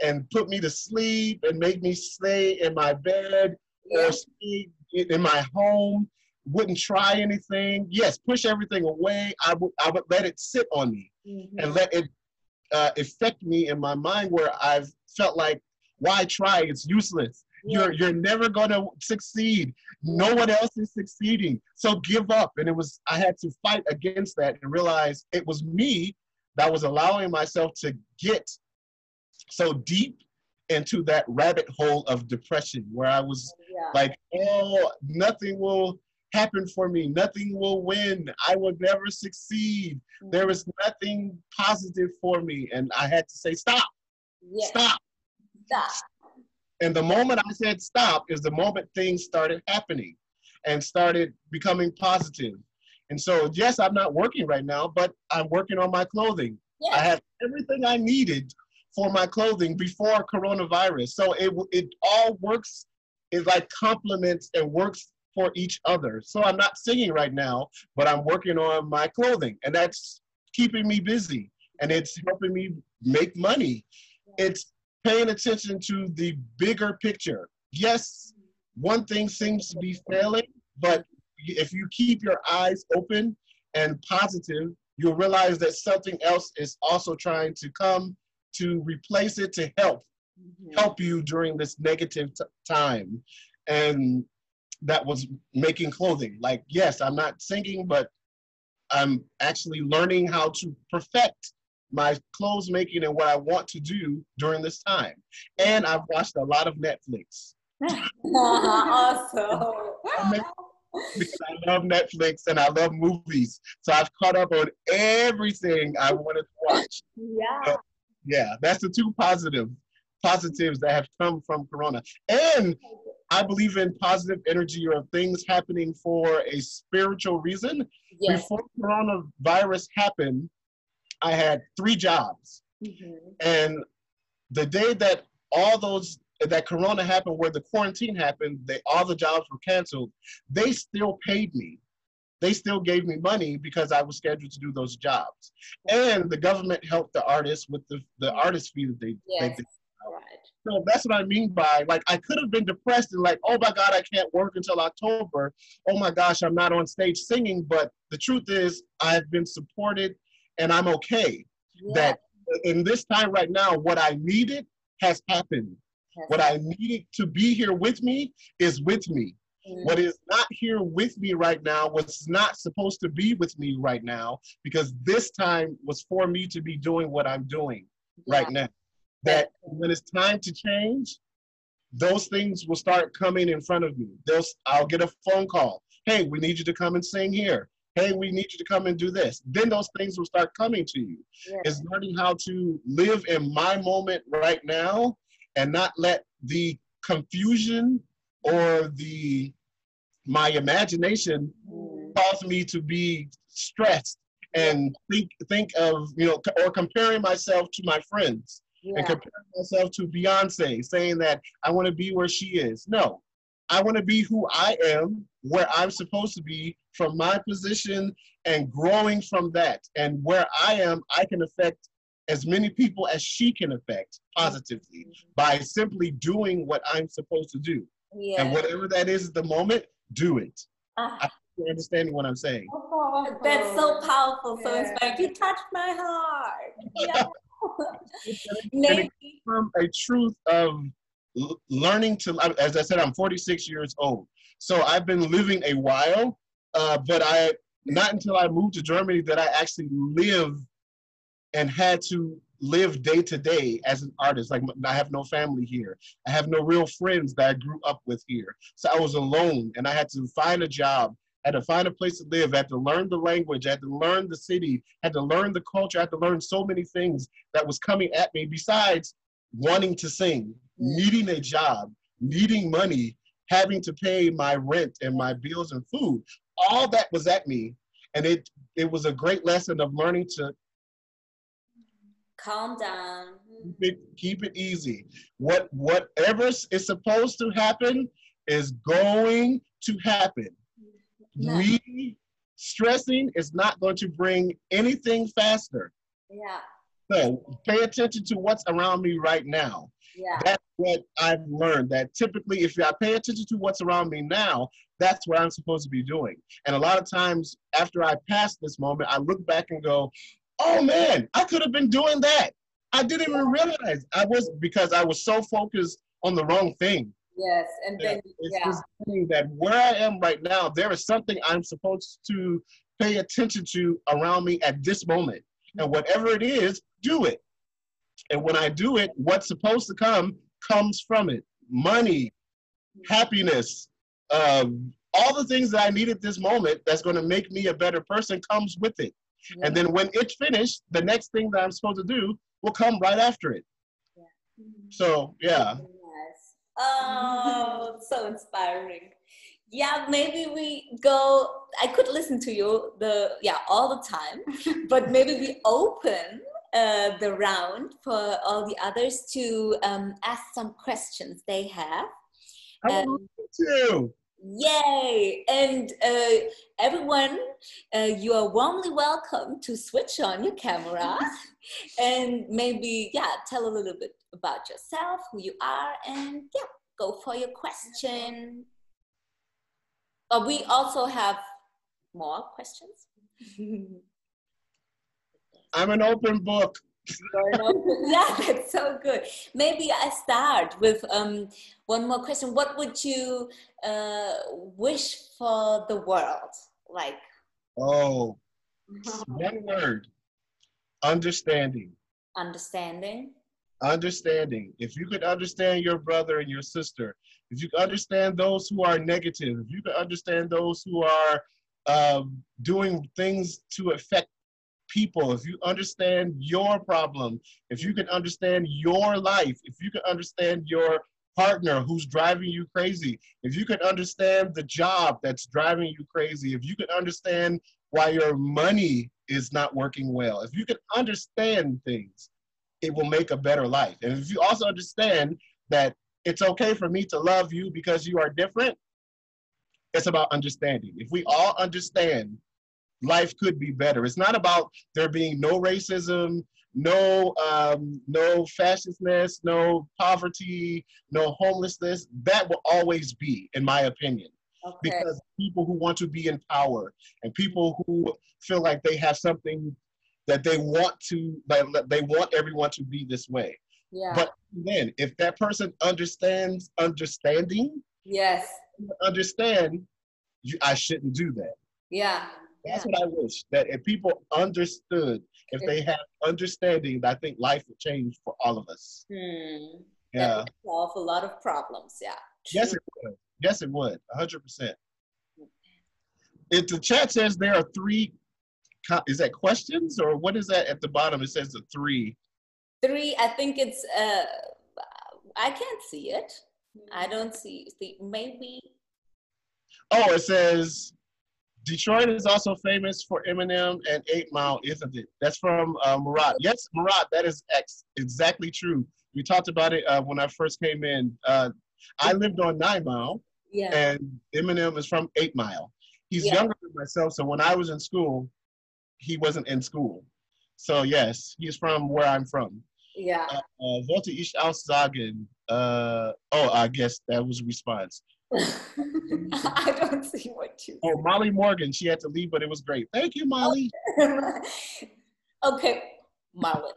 and put me to sleep, and make me stay in my bed Yeah. or stay in my home. Wouldn't try anything. Yes, push everything away. I would, I would let it sit on me Mhm. and let it uh, affect me in my mind, where I've felt like, why try? It's useless. You're you're never gonna succeed. No one else is succeeding. So give up. And it was I had to fight against that and realize it was me that was allowing myself to get so deep into that rabbit hole of depression where I was Yeah. like, oh, nothing will happen for me. Nothing will win. I will never succeed. Mm. There is nothing positive for me. And I had to say, stop, Yes. stop. Stop. And the moment I said stop is the moment things started happening and started becoming positive. And so, yes, I'm not working right now, but I'm working on my clothing. I Yes. had everything I needed for my clothing before coronavirus. So it it all works. It like complements and works for each other. So I'm not singing right now, but I'm working on my clothing, and that's keeping me busy, and it's helping me make money. It's paying attention to the bigger picture. Yes, one thing seems to be failing, but if you keep your eyes open and positive, you'll realize that something else is also trying to come to replace it to help Mhm. help you during this negative t- time and that was making clothing. Like yes i'm not singing but i'm actually learning how to perfect my clothes making and what i want to do during this time. And i've watched a lot of netflix. Awesome. because i love netflix and i love movies. So i've caught up on everything i wanted to watch. Yeah. yeah that's the two positive positives that have come from corona. And i believe in positive energy or things happening for a spiritual reason Yes. before coronavirus happened i had three jobs Mhm. and the day that all those that corona happened where the quarantine happened they all the jobs were canceled they still paid me they still gave me money because i was scheduled to do those jobs and the government helped the artists with the, the artist fee that they, they Yes. did. Right. So that's what i mean by like i could have been depressed and like oh my god i can't work until october oh my gosh i'm not on stage singing but the truth is i've been supported and i'm okay Yeah. that in this time right now, what I needed has happened. Yes. What I needed to be here with me is with me. Mhm. What is not here with me right now was not supposed to be with me right now because this time was for me to be doing what I'm doing right now. That when it's time to change, those things will start coming in front of me. They'll, I'll get a phone call. Hey, we need you to come and sing here. Hey, we need you to come and do this. Then those things will start coming to you Yes. is learning how to live in my moment right now and not let the confusion or the my imagination Mhm. cause me to be stressed and think think of you know or comparing myself to my friends and Yeah. comparing myself to Beyonce saying that I want to be where she is. No. I want to be who I am, where I'm supposed to be from my position and growing from that. And where I am, I can affect as many people as she can affect positively by simply doing what I'm supposed to do. Yeah. And whatever that is at the moment, do it. Ah, you're understanding what I'm saying. That's so powerful, so Yeah. inspiring. You touched my heart. Yeah. Maybe. from a truth of learning to as i said i'm 46 years old. So i've been living a while uh, but i not until i moved to germany that i actually live and had to live day to day as an artist. Like i have no family here. I have no real friends that i grew up with here. So i was alone and i had to find a job had to find a place to live had to learn the language had to learn the city had to learn the culture had to learn so many things that was coming at me besides wanting to sing, needing a job, needing money, having to pay my rent and my bills and food. All that was at me. And it it was a great lesson of learning to Calm down. keep it, keep it easy. What whatever is supposed to happen is going to happen. Yeah. We stressing is not going to bring anything faster. Yeah. So pay attention to what's around me right now. Yeah. That's what I've learned. That typically, if I pay attention to what's around me now, that's what I'm supposed to be doing. And a lot of times, after I pass this moment, I look back and go, "Oh man, I could have been doing that. I didn't even realize I was because I was so focused on the wrong thing." Yes. And then, It's yeah. that where I am right now, there is something I'm supposed to pay attention to around me at this moment. And mm-hmm. whatever it is, do it. And when I do it, what's supposed to come comes from it. Money, mm-hmm. happiness, um, all the things that I need at this moment that's going to make me a better person comes with it. And then when it's finished, the next thing that I'm supposed to do will come right after it. Mm-hmm. So, yeah. Oh, so inspiring. Yeah, maybe we go. I could listen to you the yeah all the time, but maybe we open uh, the round for all the others to um, ask some questions they have. I Um, want to. Yay! And uh, everyone, uh, you are warmly welcome to switch on your camera and maybe, yeah, tell a little bit about yourself, who you are, and yeah, go for your question. But we also have more questions. I'm an open book. Yeah, that's so good. Maybe I start with um, one more question. What would you uh, wish for the world? Like, Oh, one word understanding. understanding. Understanding. If you could understand your brother and your sister, if you could understand those who are negative, if you could understand those who are um, doing things to affect people, if you understand your problem, if you can understand your life, if you can understand your partner who's driving you crazy, if you could understand the job that's driving you crazy, if you could understand why your money is not working well, if you could understand things, it will make a better life. And if you also understand that it's okay for me to love you because you are different, it's about understanding. If we all understand, life could be better. It's not about there being no racism, no um, no fascistness, no poverty, no homelessness. That will always be, in my opinion Okay. because people who want to be in power and people who feel like they have something that they want to like they want everyone to be this way yeah. but then if that person understands understanding yes. understand you, i shouldn't do that Yeah. that's what i wish that if people understood if they have understanding i think life would change for all of us Hmm. yeah That would solve a lot of problems. Yeah. yes it would yes it would 100% if the chat says there are three is that questions or what is that at the bottom it says the three Three. I think it's. Uh, I can't see it. I don't see. see maybe. oh it says detroit is also famous for eminem and eight mile isn't it that's from uh, murat yes murat that is ex- exactly true we talked about it uh, when i first came in uh, i lived on nine mile Yeah. and eminem is from eight mile he's Yeah. younger than myself so when i was in school he wasn't in school so yes he's from where i'm from Yeah. uh, wollte ich auch sagen, uh, oh, I guess that was a response. I don't see what you. Oh, Molly Morgan. She had to leave, but it was great. Thank you, Molly. okay, Molly.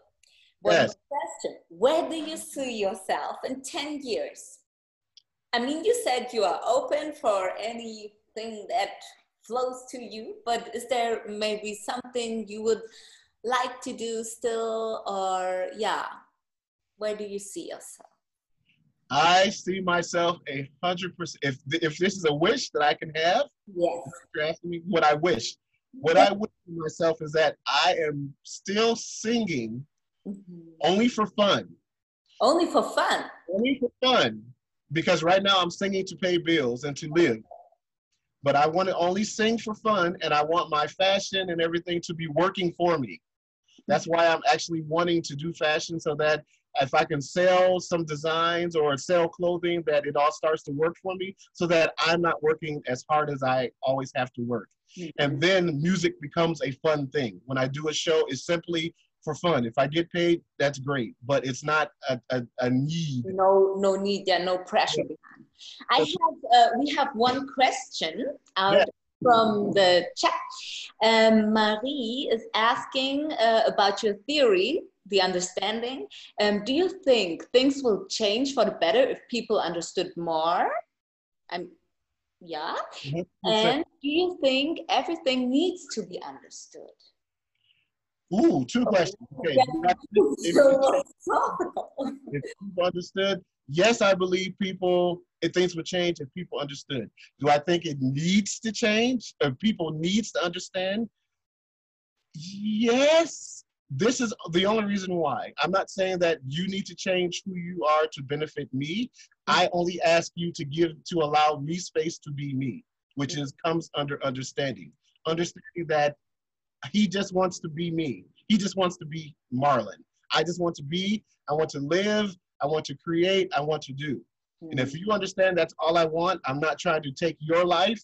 One Yes. question. Where do you see yourself in 10 years? I mean, you said you are open for anything that flows to you, but is there maybe something you would like to do still, or yeah, where do you see yourself? I see myself a hundred percent. If if this is a wish that I can have, Yes. you're asking me what I wish. What I wish for myself is that I am still singing Mhm. only for fun. Only for fun. Only for fun. Because right now I'm singing to pay bills and to live. But I want to only sing for fun and I want my fashion and everything to be working for me. That's why I'm actually wanting to do fashion so that if I can sell some designs or sell clothing, that it all starts to work for me so that I'm not working as hard as I always have to work. Mm-hmm. And then music becomes a fun thing. When I do a show, it's simply for fun. If I get paid, that's great, but it's not a, a, a need. no no need there no pressure behind i have uh, we have one question out Yeah. from the chat um, marie is asking uh, about your theory the understanding um, do you think things will change for the better if people understood more um, yeah and do you think everything needs to be understood Ooh, two questions. Okay. If, so philosophical. if people understood, yes, I believe people, if things would change if people understood. Do I think it needs to change? If people needs to understand? Yes. This is the only reason why. I'm not saying that you need to change who you are to benefit me. I only ask you to give to allow me space to be me, which is comes under understanding. Understanding that he just wants to be me. He just wants to be Marlon. I just want to be, I want to live, I want to create, I want to do. And if you understand that's all I want, I'm not trying to take your life.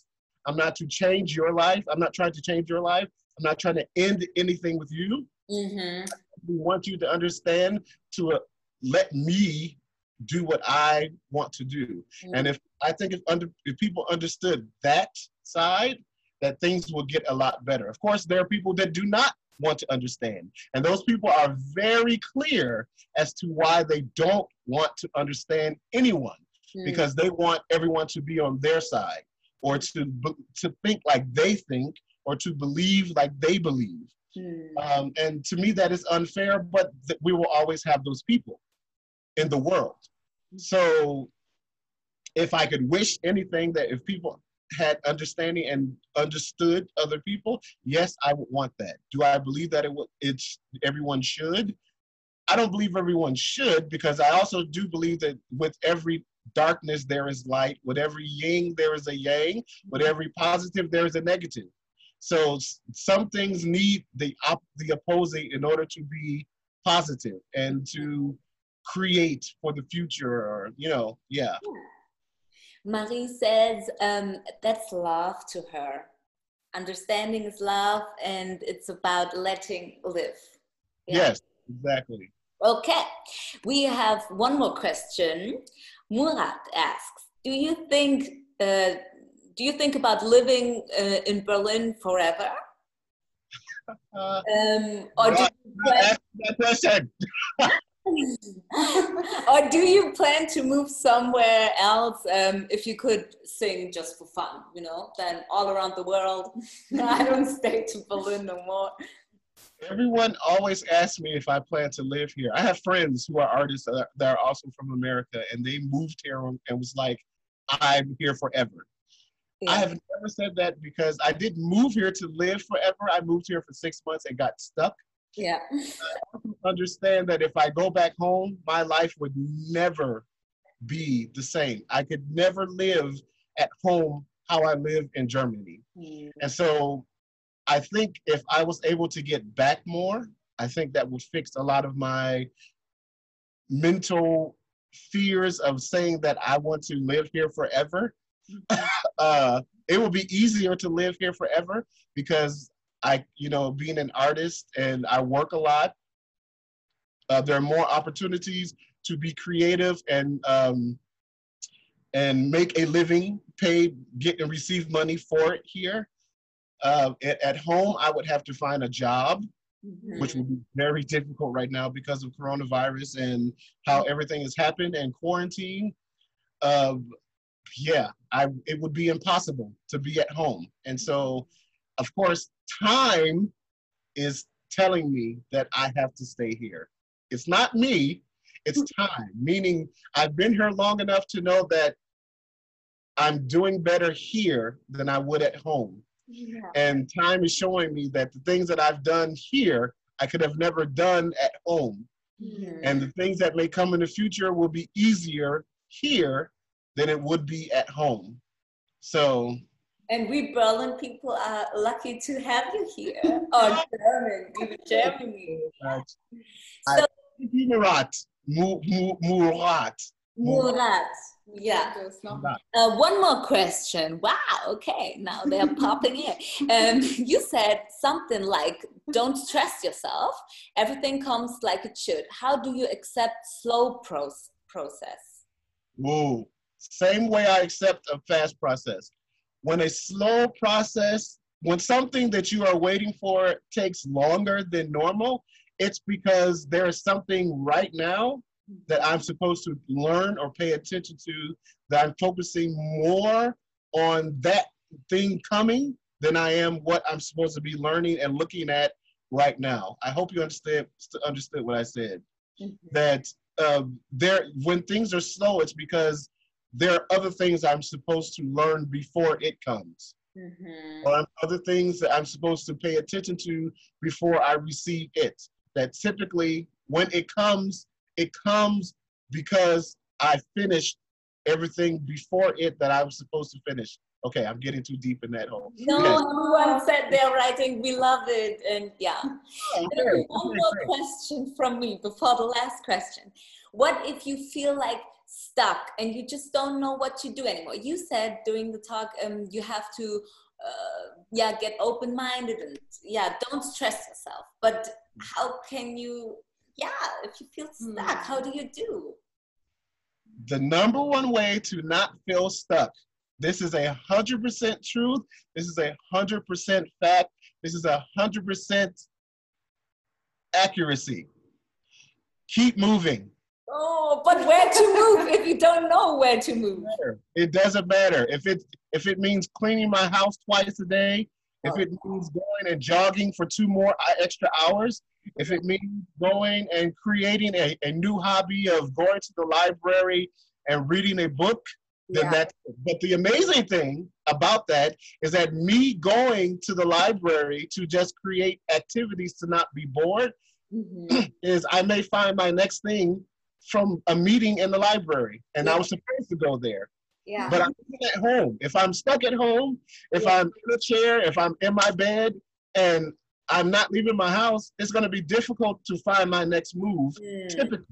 I'm not to change your life. I'm not trying to change your life. I'm not trying to end anything with you. Mm-hmm. We want you to understand to uh, let me do what I want to do. And if I think if under if people understood that side, that things will get a lot better. Of course, there are people that do not want to understand, and those people are very clear as to why they don't want to understand anyone because they want everyone to be on their side or to to think like they think or to believe like they believe. Mm. Um, and to me, that is unfair, but th- we will always have those people in the world. So if I could wish anything that if people had understanding and understood other people, yes, I would want that. Do I believe that it it's everyone should? I don't believe everyone should because I also do believe that with every darkness there is light, with every yin there is a yang, with every positive there is a negative. So some things need the op- the opposing in order to be positive and to create for the future or you know yeah hmm. Marie says um, that's love to her. Understanding is love, and it's about letting live. Yeah. yes exactly Okay, we have one more question. Murat asks, "Do you think uh, do you think about living uh, in Berlin forever, uh, um, or do you that question or do you plan to move somewhere else um, if you could sing just for fun? You know, then all around the world. I don't stay to Berlin no more. everyone always asks me if i plan to live here i have friends who are artists that are, that are also from america and they moved here and was like i'm here forever I have never said that because I didn't move here to live forever. I moved here for six months and got stuck. Yeah. Understand that if I go back home, my life would never be the same. I could never live at home how I live in Germany. Mm. And so I think if I was able to get back more, I think that would fix a lot of my mental fears of saying that I want to live here forever. uh, it will be easier to live here forever because I, you know, being an artist and I work a lot, uh, there are more opportunities to be creative and um, and make a living, pay, get and receive money for it here. Uh, at, at home, I would have to find a job, Mhm. which would be very difficult right now because of coronavirus and how everything has happened and quarantine. Uh, yeah, I it would be impossible to be at home, and so, of course, time is telling me that I have to stay here. It's not me, it's hmm. time, meaning I've been here long enough to know that I'm doing better here than I would at home. Yeah. And time is showing me that the things that I've done here, I could have never done at home. And the things that may come in the future will be easier here than it would be at home. So, And we Berlin people are lucky to have you here. Or German, even Germany. So Murat, Mu- Mu- Murat. Murat, yeah. There's not- Murat. Uh, one more question. Wow. Okay, now they're popping in. Um, you said something like, "Don't stress yourself. Everything comes like it should." How do you accept slow pros- process? Whoa. Same way I accept a fast process. When a slow process, when something that you are waiting for takes longer than normal, it's because there is something right now that I'm supposed to learn or pay attention to, that I'm focusing more on that thing coming than I am what I'm supposed to be learning and looking at right now. I hope you understand understood what I said that uh, there when things are slow, it's because there are other things I'm supposed to learn before it comes, Mhm. or other things that I'm supposed to pay attention to before I receive it. That typically, when it comes, it comes because I finished everything before it that I was supposed to finish. Okay, I'm getting too deep in that hole. No, Yes. everyone said they're writing. We love it, and yeah. Oh, okay, one more question from me before the last question. What if you feel like stuck and you just don't know what to do anymore? You said during the talk, um, you have to, uh, yeah, get open-minded and yeah, don't stress yourself. But how can you, yeah, if you feel stuck, how do you do? the number one way to not feel stuck. This is a hundred percent truth. This is a hundred percent fact. This is a hundred percent accuracy. Keep moving. Oh, but where to move if you don't know where to move? It doesn't matter if it if it means cleaning my house twice a day. If it means going and jogging for two more uh, extra hours. If it means going and creating a, a new hobby of going to the library and reading a book, then Yeah. that's but the amazing thing about that is that me going to the library to just create activities to not be bored Mhm. is I may find my next thing from a meeting in the library and I was supposed to go there Yeah. but I'm at home. If I'm stuck at home, if Yeah. I'm in a chair, if I'm in my bed and I'm not leaving my house, it's going to be difficult to find my next move. Mm. Typically,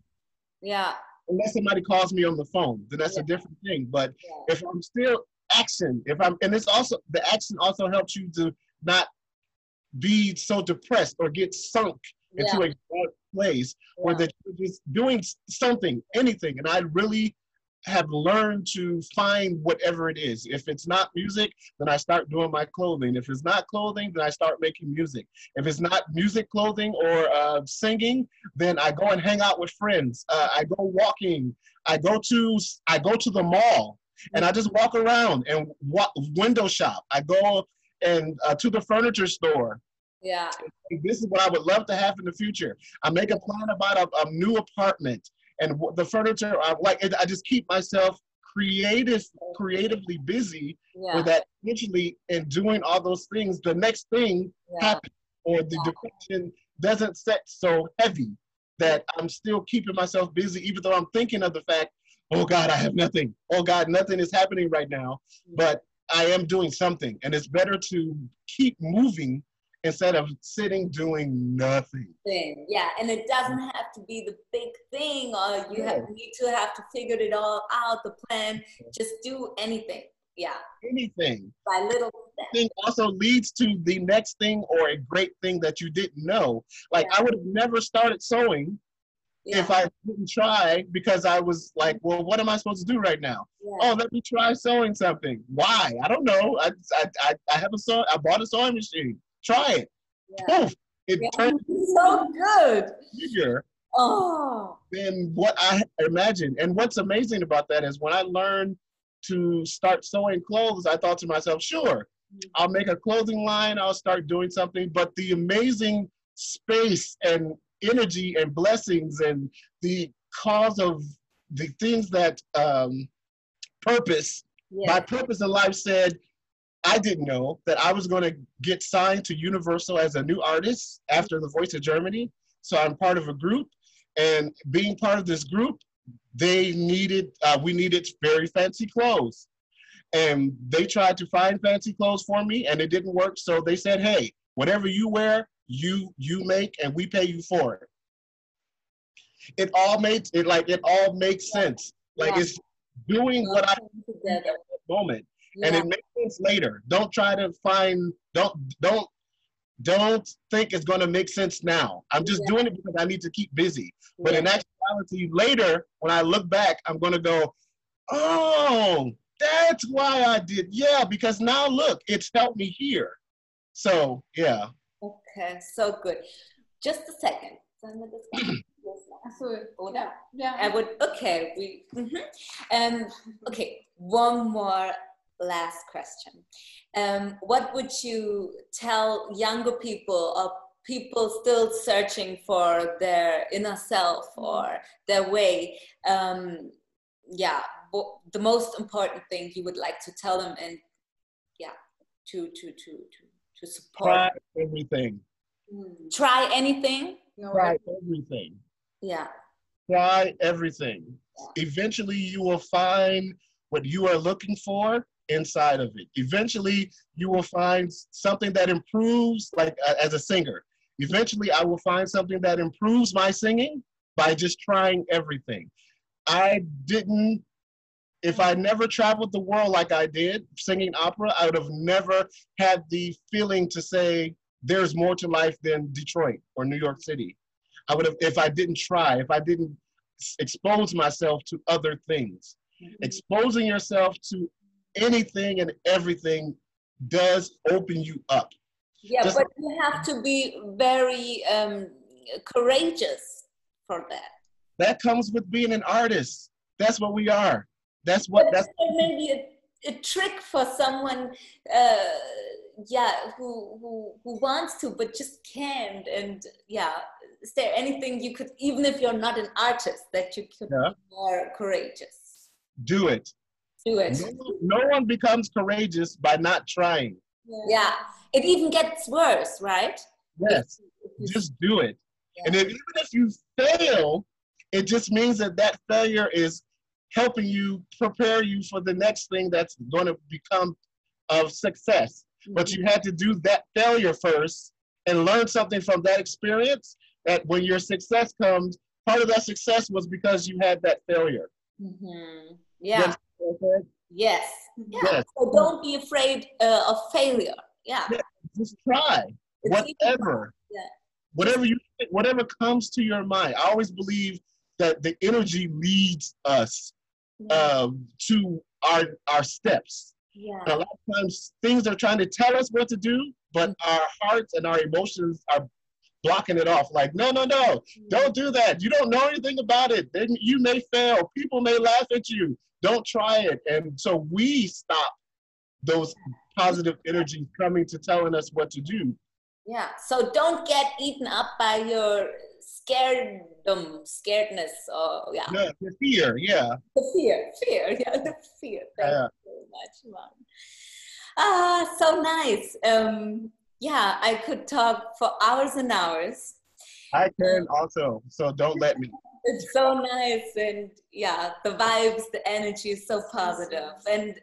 Yeah. unless somebody calls me on the phone, then that's Yeah. a different thing. But Yeah. if I'm still action, if I'm, and it's also the action also helps you to not be so depressed or get sunk into a place where Yeah. that you're just doing something, anything. And I really have learned to find whatever it is. If it's not music, then I start doing my clothing. If it's not clothing, then I start making music. If it's not music, clothing, or uh, singing, then I go and hang out with friends. Uh, I go walking. I go to I go to the mall and I just walk around and wa- window shop. I go and uh, to the furniture store Yeah. this is what I would love to have in the future. I make a plan about a, a new apartment and the furniture. I like. I just keep myself creative, creatively busy Yeah. with that eventually in doing all those things. The next thing yeah. happens, or the depression doesn't set so heavy that I'm still keeping myself busy, even though I'm thinking of the fact, oh God, I have nothing. Oh God, nothing is happening right now. Mm. But I am doing something, and it's better to keep moving instead of sitting doing nothing. thing. Yeah, and it doesn't have to be the big thing, or you have, need to have to figure it all out. The plan, just do anything. Yeah, Anything. by little. Thing also leads to the next thing or a great thing that you didn't know. Like I would have never started sewing Yeah. if I didn't try because I was like, well, what am I supposed to do right now? yeah. Oh, let me try sewing something. Why? I don't know. I I I, I have a sew. I bought a sewing machine. Try it. yeah. Poof! It Yeah. turned so good. bigger Oh, than what I imagined. And what's amazing about that is when I learned to start sewing clothes, I thought to myself, sure, I'll make a clothing line. I'll start doing something. But the amazing space and energy and blessings and the cause of the things that um, purpose yeah. my purpose in life said I didn't know that I was going to get signed to Universal as a new artist after The Voice of Germany. So I'm part of a group, and being part of this group, they needed uh, we needed very fancy clothes, and they tried to find fancy clothes for me, and it didn't work. So they said, "Hey, whatever you wear, you you make, and we pay you for it." It all made it like it all makes sense. Like Yeah. it's doing what I together. moment Yeah. and it makes sense later. Don't try to find don't don't don't think it's gonna make sense now. I'm just Yeah. doing it because I need to keep busy. But in actuality, later when I look back, I'm gonna go, oh, that's why I did. Yeah, because now look, it's helped me here. So yeah. Okay, so good. Just a second. Sollen wir das machen? Achso, Oder? ja. I would, okay, we, mhm. um, okay, one more last question. Um, what would you tell younger people or people still searching for their inner self or their way? Um, yeah, the most important thing you would like to tell them and yeah, to, to, to, to, to support. Try everything. Mm. Try anything? No, Try everything. Yeah. Try everything. Eventually, you will find what you are looking for inside of it. Eventually, you will find something that improves, like uh, as a singer. Eventually, I will find something that improves my singing by just trying everything. I didn't, if I never traveled the world like I did singing opera, I would have never had the feeling to say, there's more to life than Detroit or New York City. I would have, if I didn't try, if I didn't expose myself to other things. Exposing yourself to anything and everything does open you up. Yeah, Just- but you have to be very um, courageous for that. That comes with being an artist. That's what we are. That's what But that's there may be a, a trick for someone, uh, yeah, who, who who wants to but just can't. And yeah, is there anything you could, even if you're not an artist, that you could Yeah. be more courageous? do it. Do it. No, no one becomes courageous by not trying. Yeah, it even gets worse, right? Yes, just do it. And if, even if you fail, it just means that that failure is helping you prepare you for the next thing that's going to become of success. But you had to do that failure first and learn something from that experience. That when your success comes, part of that success was because you had that failure. Mhm. Yeah. Yes. Yeah. Yes. So don't be afraid uh, of failure. Yeah. Yeah. Just try It's whatever. Yeah. Whatever you whatever comes to your mind. I always believe that the energy leads us um, to our our steps. Yeah. And a lot of times things are trying to tell us what to do, but our hearts and our emotions are blocking it off. Like, no, no, no, don't do that. You don't know anything about it. Then you may fail. People may laugh at you. Don't try it. And so we stop those positive energies coming to telling us what to do. Yeah. So don't get eaten up by your scaredom, scaredness, or yeah, No, the fear, yeah. the fear, fear, yeah, the fear. Thank Yeah. you very much, Mom. Ah, so nice. Um, yeah, I could talk for hours and hours. I can also, so don't let me. It's so nice, and yeah, the vibes, the energy is so positive, and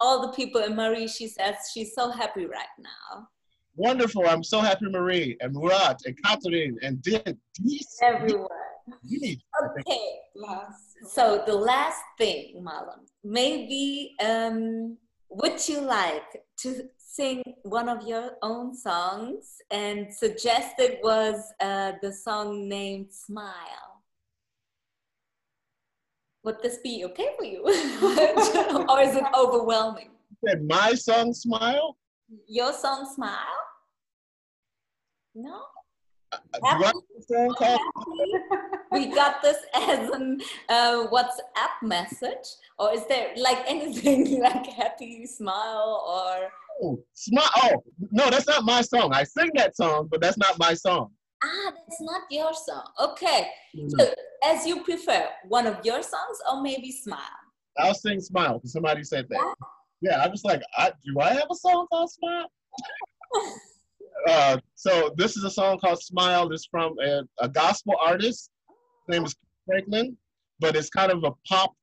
all the people in Marie, she says she's so happy right now. Wonderful. I'm so happy, Marie and Murat and Catherine and Everywhere. these. Okay. So the last thing, Marlon, maybe um, would you like to sing one of your own songs? And suggested was uh, the song named "Smile." Would this be okay for you? or is it overwhelming? My song Smile. Your song Smile? No? Uh, Do I have a song called we got this as an uh, WhatsApp message, or is there like anything like happy smile or? oh, Smile? Oh, no, that's not my song. I sing that song, but that's not my song. Ah, that's not your song. Okay, so as you prefer, one of your songs or maybe Smile. I'll sing Smile because somebody said that. Yeah, I was like, I, do I have a song called Smile? uh, so this is a song called Smile. It's from a, a gospel artist. His name is Franklin, but it's kind of a pop,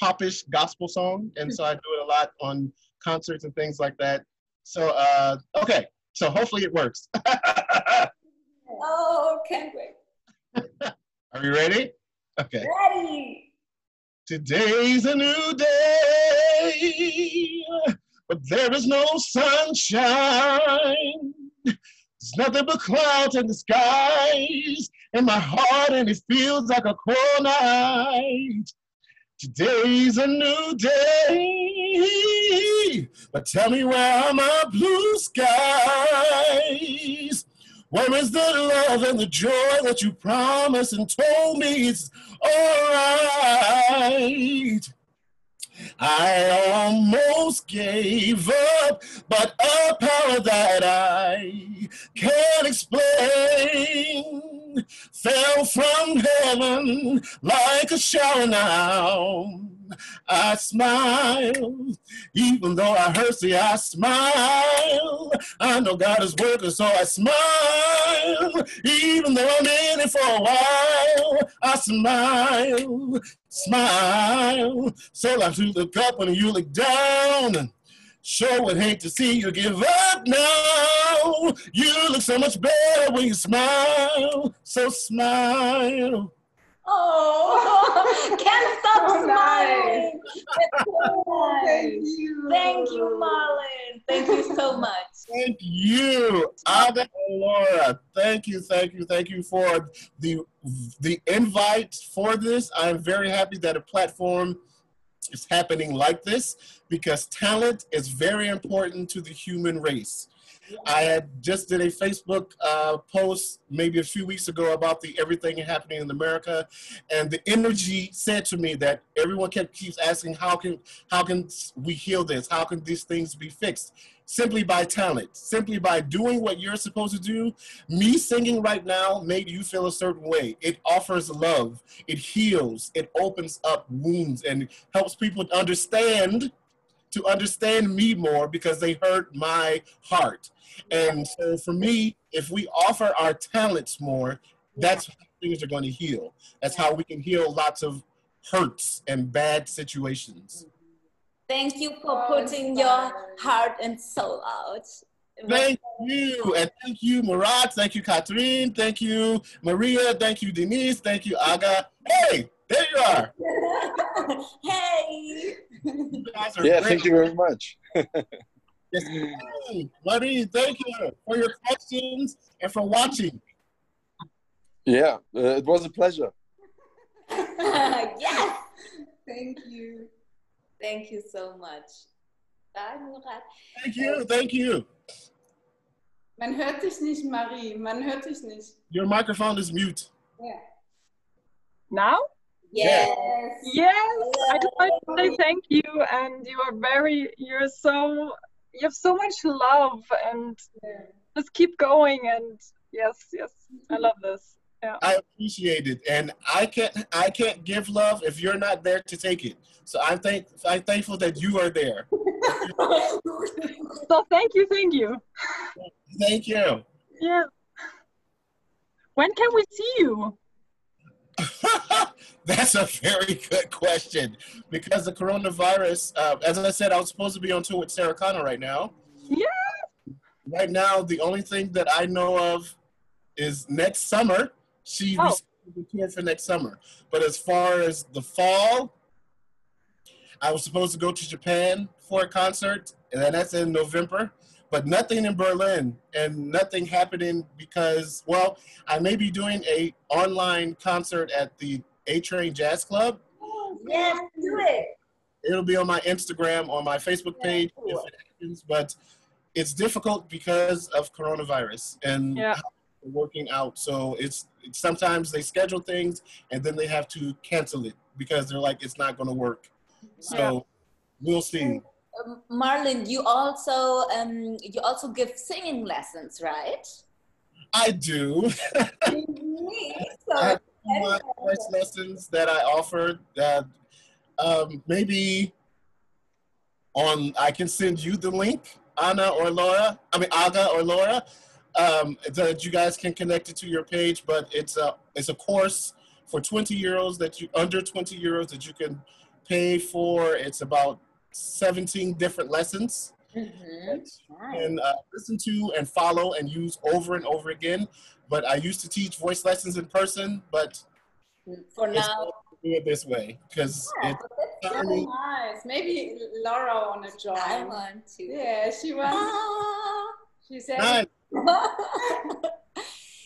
popish gospel song, and so I do it a lot on concerts and things like that. So uh, okay, so hopefully it works. Oh, can't wait. Are you ready? Okay. Ready. Today's a new day, but there is no sunshine. There's nothing but clouds in the skies, in my heart, and it feels like a cold night. Today's a new day, but tell me where are my blue skies? Where is the love and the joy that you promised and told me it's all right? I almost gave up, but a power that I can't explain fell from heaven like a shower now. I smile, even though I hurt, see, I smile. I know God is working, so I smile, even though I'm in it for a while. I smile, smile. So I to look up when you look down. Sure would hate to see you give up now. You look so much better when you smile. So smile. Oh, can't stop Oh, smiling. That's so Thank you. Thank you, Marlon. Thank you so much. Thank you, Ada and Laura. Thank you, thank you, thank you for the the invite for this. I'm very happy that a platform is happening like this because talent is very important to the human race. I had just did a Facebook uh, post maybe a few weeks ago about the everything happening in America, and the energy said to me that everyone kept keeps asking how can how can we heal this? How can these things be fixed? Simply by talent, simply by doing what you're supposed to do. Me singing right now made you feel a certain way. It offers love, it heals, it opens up wounds, and helps people understand to understand me more because they hurt my heart. And so for me, if we offer our talents more, that's how things are going to heal. That's how we can heal lots of hurts and bad situations. Thank you for putting your heart and soul out. Thank you. And thank you, Murat. Thank you, Catherine. Thank you, Maria. Thank you, Denise. Thank you, Aga. Hey, there you are. hey. You guys are Yeah, great. thank you very much. Yes, hey, Marie, thank you for your questions and for watching. Yeah, uh, it was a pleasure. yes. Thank you. Thank you so much. Bye, Murat. Thank you. Thank you. Man hört dich nicht, Marie. Man hört dich nicht. Your microphone is mute. Ja. Now? Yes. Yes, I just want to say thank you, and you are very, you're so, you have so much love, and just keep going, and yes, yes, I love this. Yeah. I appreciate it, and I can't I can't give love if you're not there to take it. So I'm thank I'm thankful that you are there. So thank you, thank you. Thank you. Yeah. When can we see you? That's a very good question because the coronavirus. Uh, as I said, I was supposed to be on tour with Sarah Connor right now. Yeah. Right now, the only thing that I know of is next summer. She Oh. the tour for next summer. But as far as the fall, I was supposed to go to Japan for a concert, and then that's in November. But nothing in Berlin, and nothing happening because, well, I may be doing a online concert at the A-Trane Jazz Club, Yes, do it. It'll be on my Instagram or my Facebook page if it happens, but it's difficult because of coronavirus and Yeah. working out. So it's, it's sometimes they schedule things and then they have to cancel it because they're like it's not going to work. So Yeah. we'll see. Um, Marlon, you also um, you also give singing lessons, right? I do. Me, I have my voice lessons that I offer that um, maybe on I can send you the link, Anna or Laura. I mean Aga or Laura, um, that you guys can connect it to your page. But it's a it's a course for 20 euros that you under 20 euros that you can pay for. It's about 17 different lessons Mhm. and uh, listen to and follow and use over and over again. But I used to teach voice lessons in person, but for now. do it this way because Yeah, it's that's I mean, Nice. Maybe Laura wanna join. I want to. Yeah, she wants. Ah. She said. nice.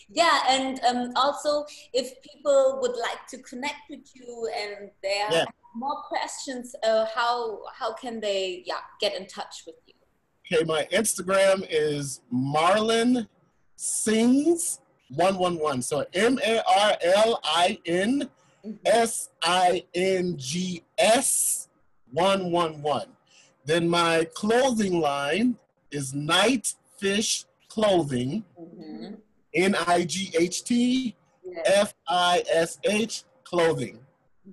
yeah, and um, also if people would like to connect with you and they Yeah. More questions, uh, how how can they yeah get in touch with you? Okay, my Instagram is Marlin Sings one one one. So M A R L I N S I N G S one one one. Then my clothing line is Night Fish Clothing. Mhm. N I G H T. F I S H clothing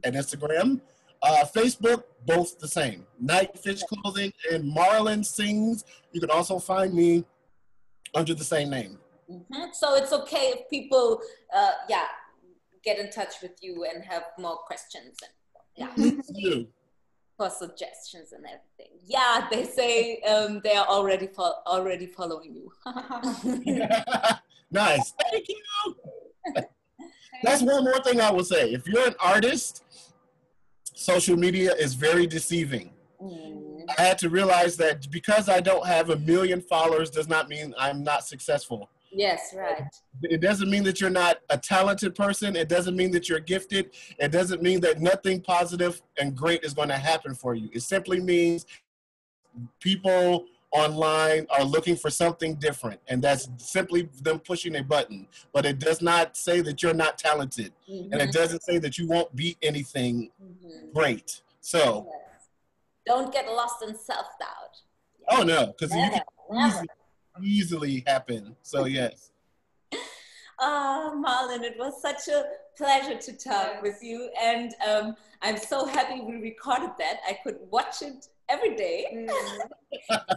and Instagram. Uh, Facebook, both the same. Nightfish clothing and Marlin Sings. You can also find me under the same name. Mhm. So it's okay if people, uh, yeah, get in touch with you and have more questions and yeah, You. for suggestions and everything. Yeah, they say um, they are already fo- already following you. nice. Thank you. That's one more thing I will say. If you're an artist, social media is very deceiving. Mm. I had to realize that because I don't have a million followers does not mean I'm not successful. Yes, right. It doesn't mean that you're not a talented person. It doesn't mean that you're gifted. It doesn't mean that nothing positive and great is going to happen for you. It simply means people online are looking for something different, and that's simply them pushing a button. But it does not say that you're not talented, and it doesn't say that you won't beat anything Mhm. great. So, Yes. Don't get lost in self doubt. oh no, because you can easily, easily happen. So yes. Ah, Marlon, it was such a pleasure to talk Yes. with you, and um, I'm so happy we recorded that. I could watch it every day, Mm.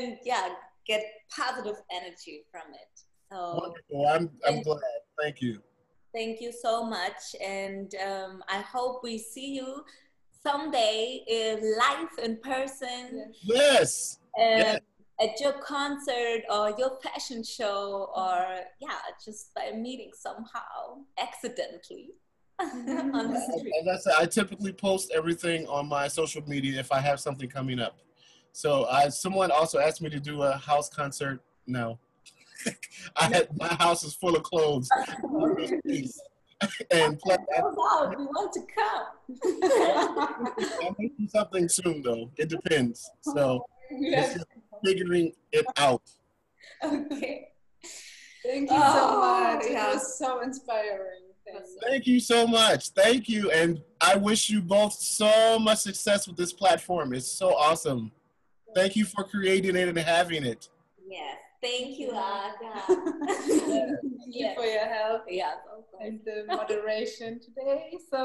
and yeah, get positive energy from it. So Wonderful. I'm I'm Thank- glad. Thank you. thank you so much, and um, I hope we see you someday in life in person. Yes. Yeah. at your concert or your fashion show or yeah just by meeting somehow accidentally on the street As I said, I typically post everything on my social media if I have something coming up. So I, someone also asked me to do a house concert. No, I had my house is full of clothes, and plus I, oh, we want to come I may do something soon though. It depends. So Yes. figuring it out. okay Thank you Oh, so much. yeah. It was so inspiring. Thank you. Thank you so much. Thank you, and I wish you both so much success with this platform. It's so awesome. Thank you for creating it and having it. yes thank you Aga. Thank you Yes. for your help yeah of course. and the moderation today. So,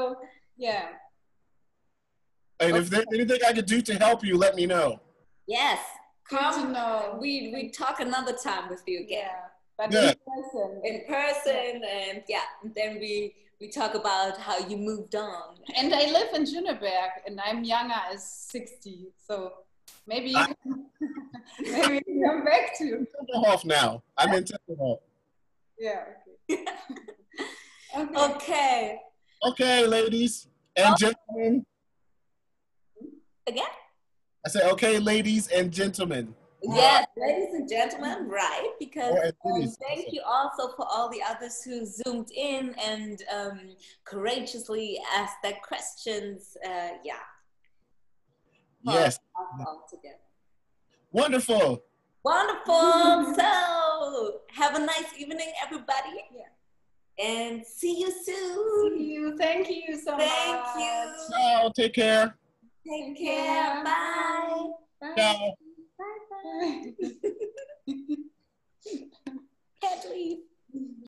yeah. And if there's anything I could do to help you, let me know. yes Good to come know. we we talk another time with you again Yeah. But Yeah. in person. in person and yeah then we we talk about how you moved on And I live in Schöneberg and I'm younger as 60. So maybe you I- can, maybe you come back to. Tempelhof now. I'm in Tempelhof. Yeah. Okay. okay. okay Okay, ladies and gentlemen. again I said, okay, ladies and gentlemen. Yes, ladies and gentlemen, right? Because um, thank you also for all the others who zoomed in and um, courageously asked their questions. Uh, yeah, Yes. all together. Wonderful. Wonderful. so have a nice evening, everybody. Yeah. And see you soon. you. Thank you so Thank much. Thank you. Ciao. Take care. Take care. Bye. Ciao. Bye. Bye. Can't leave.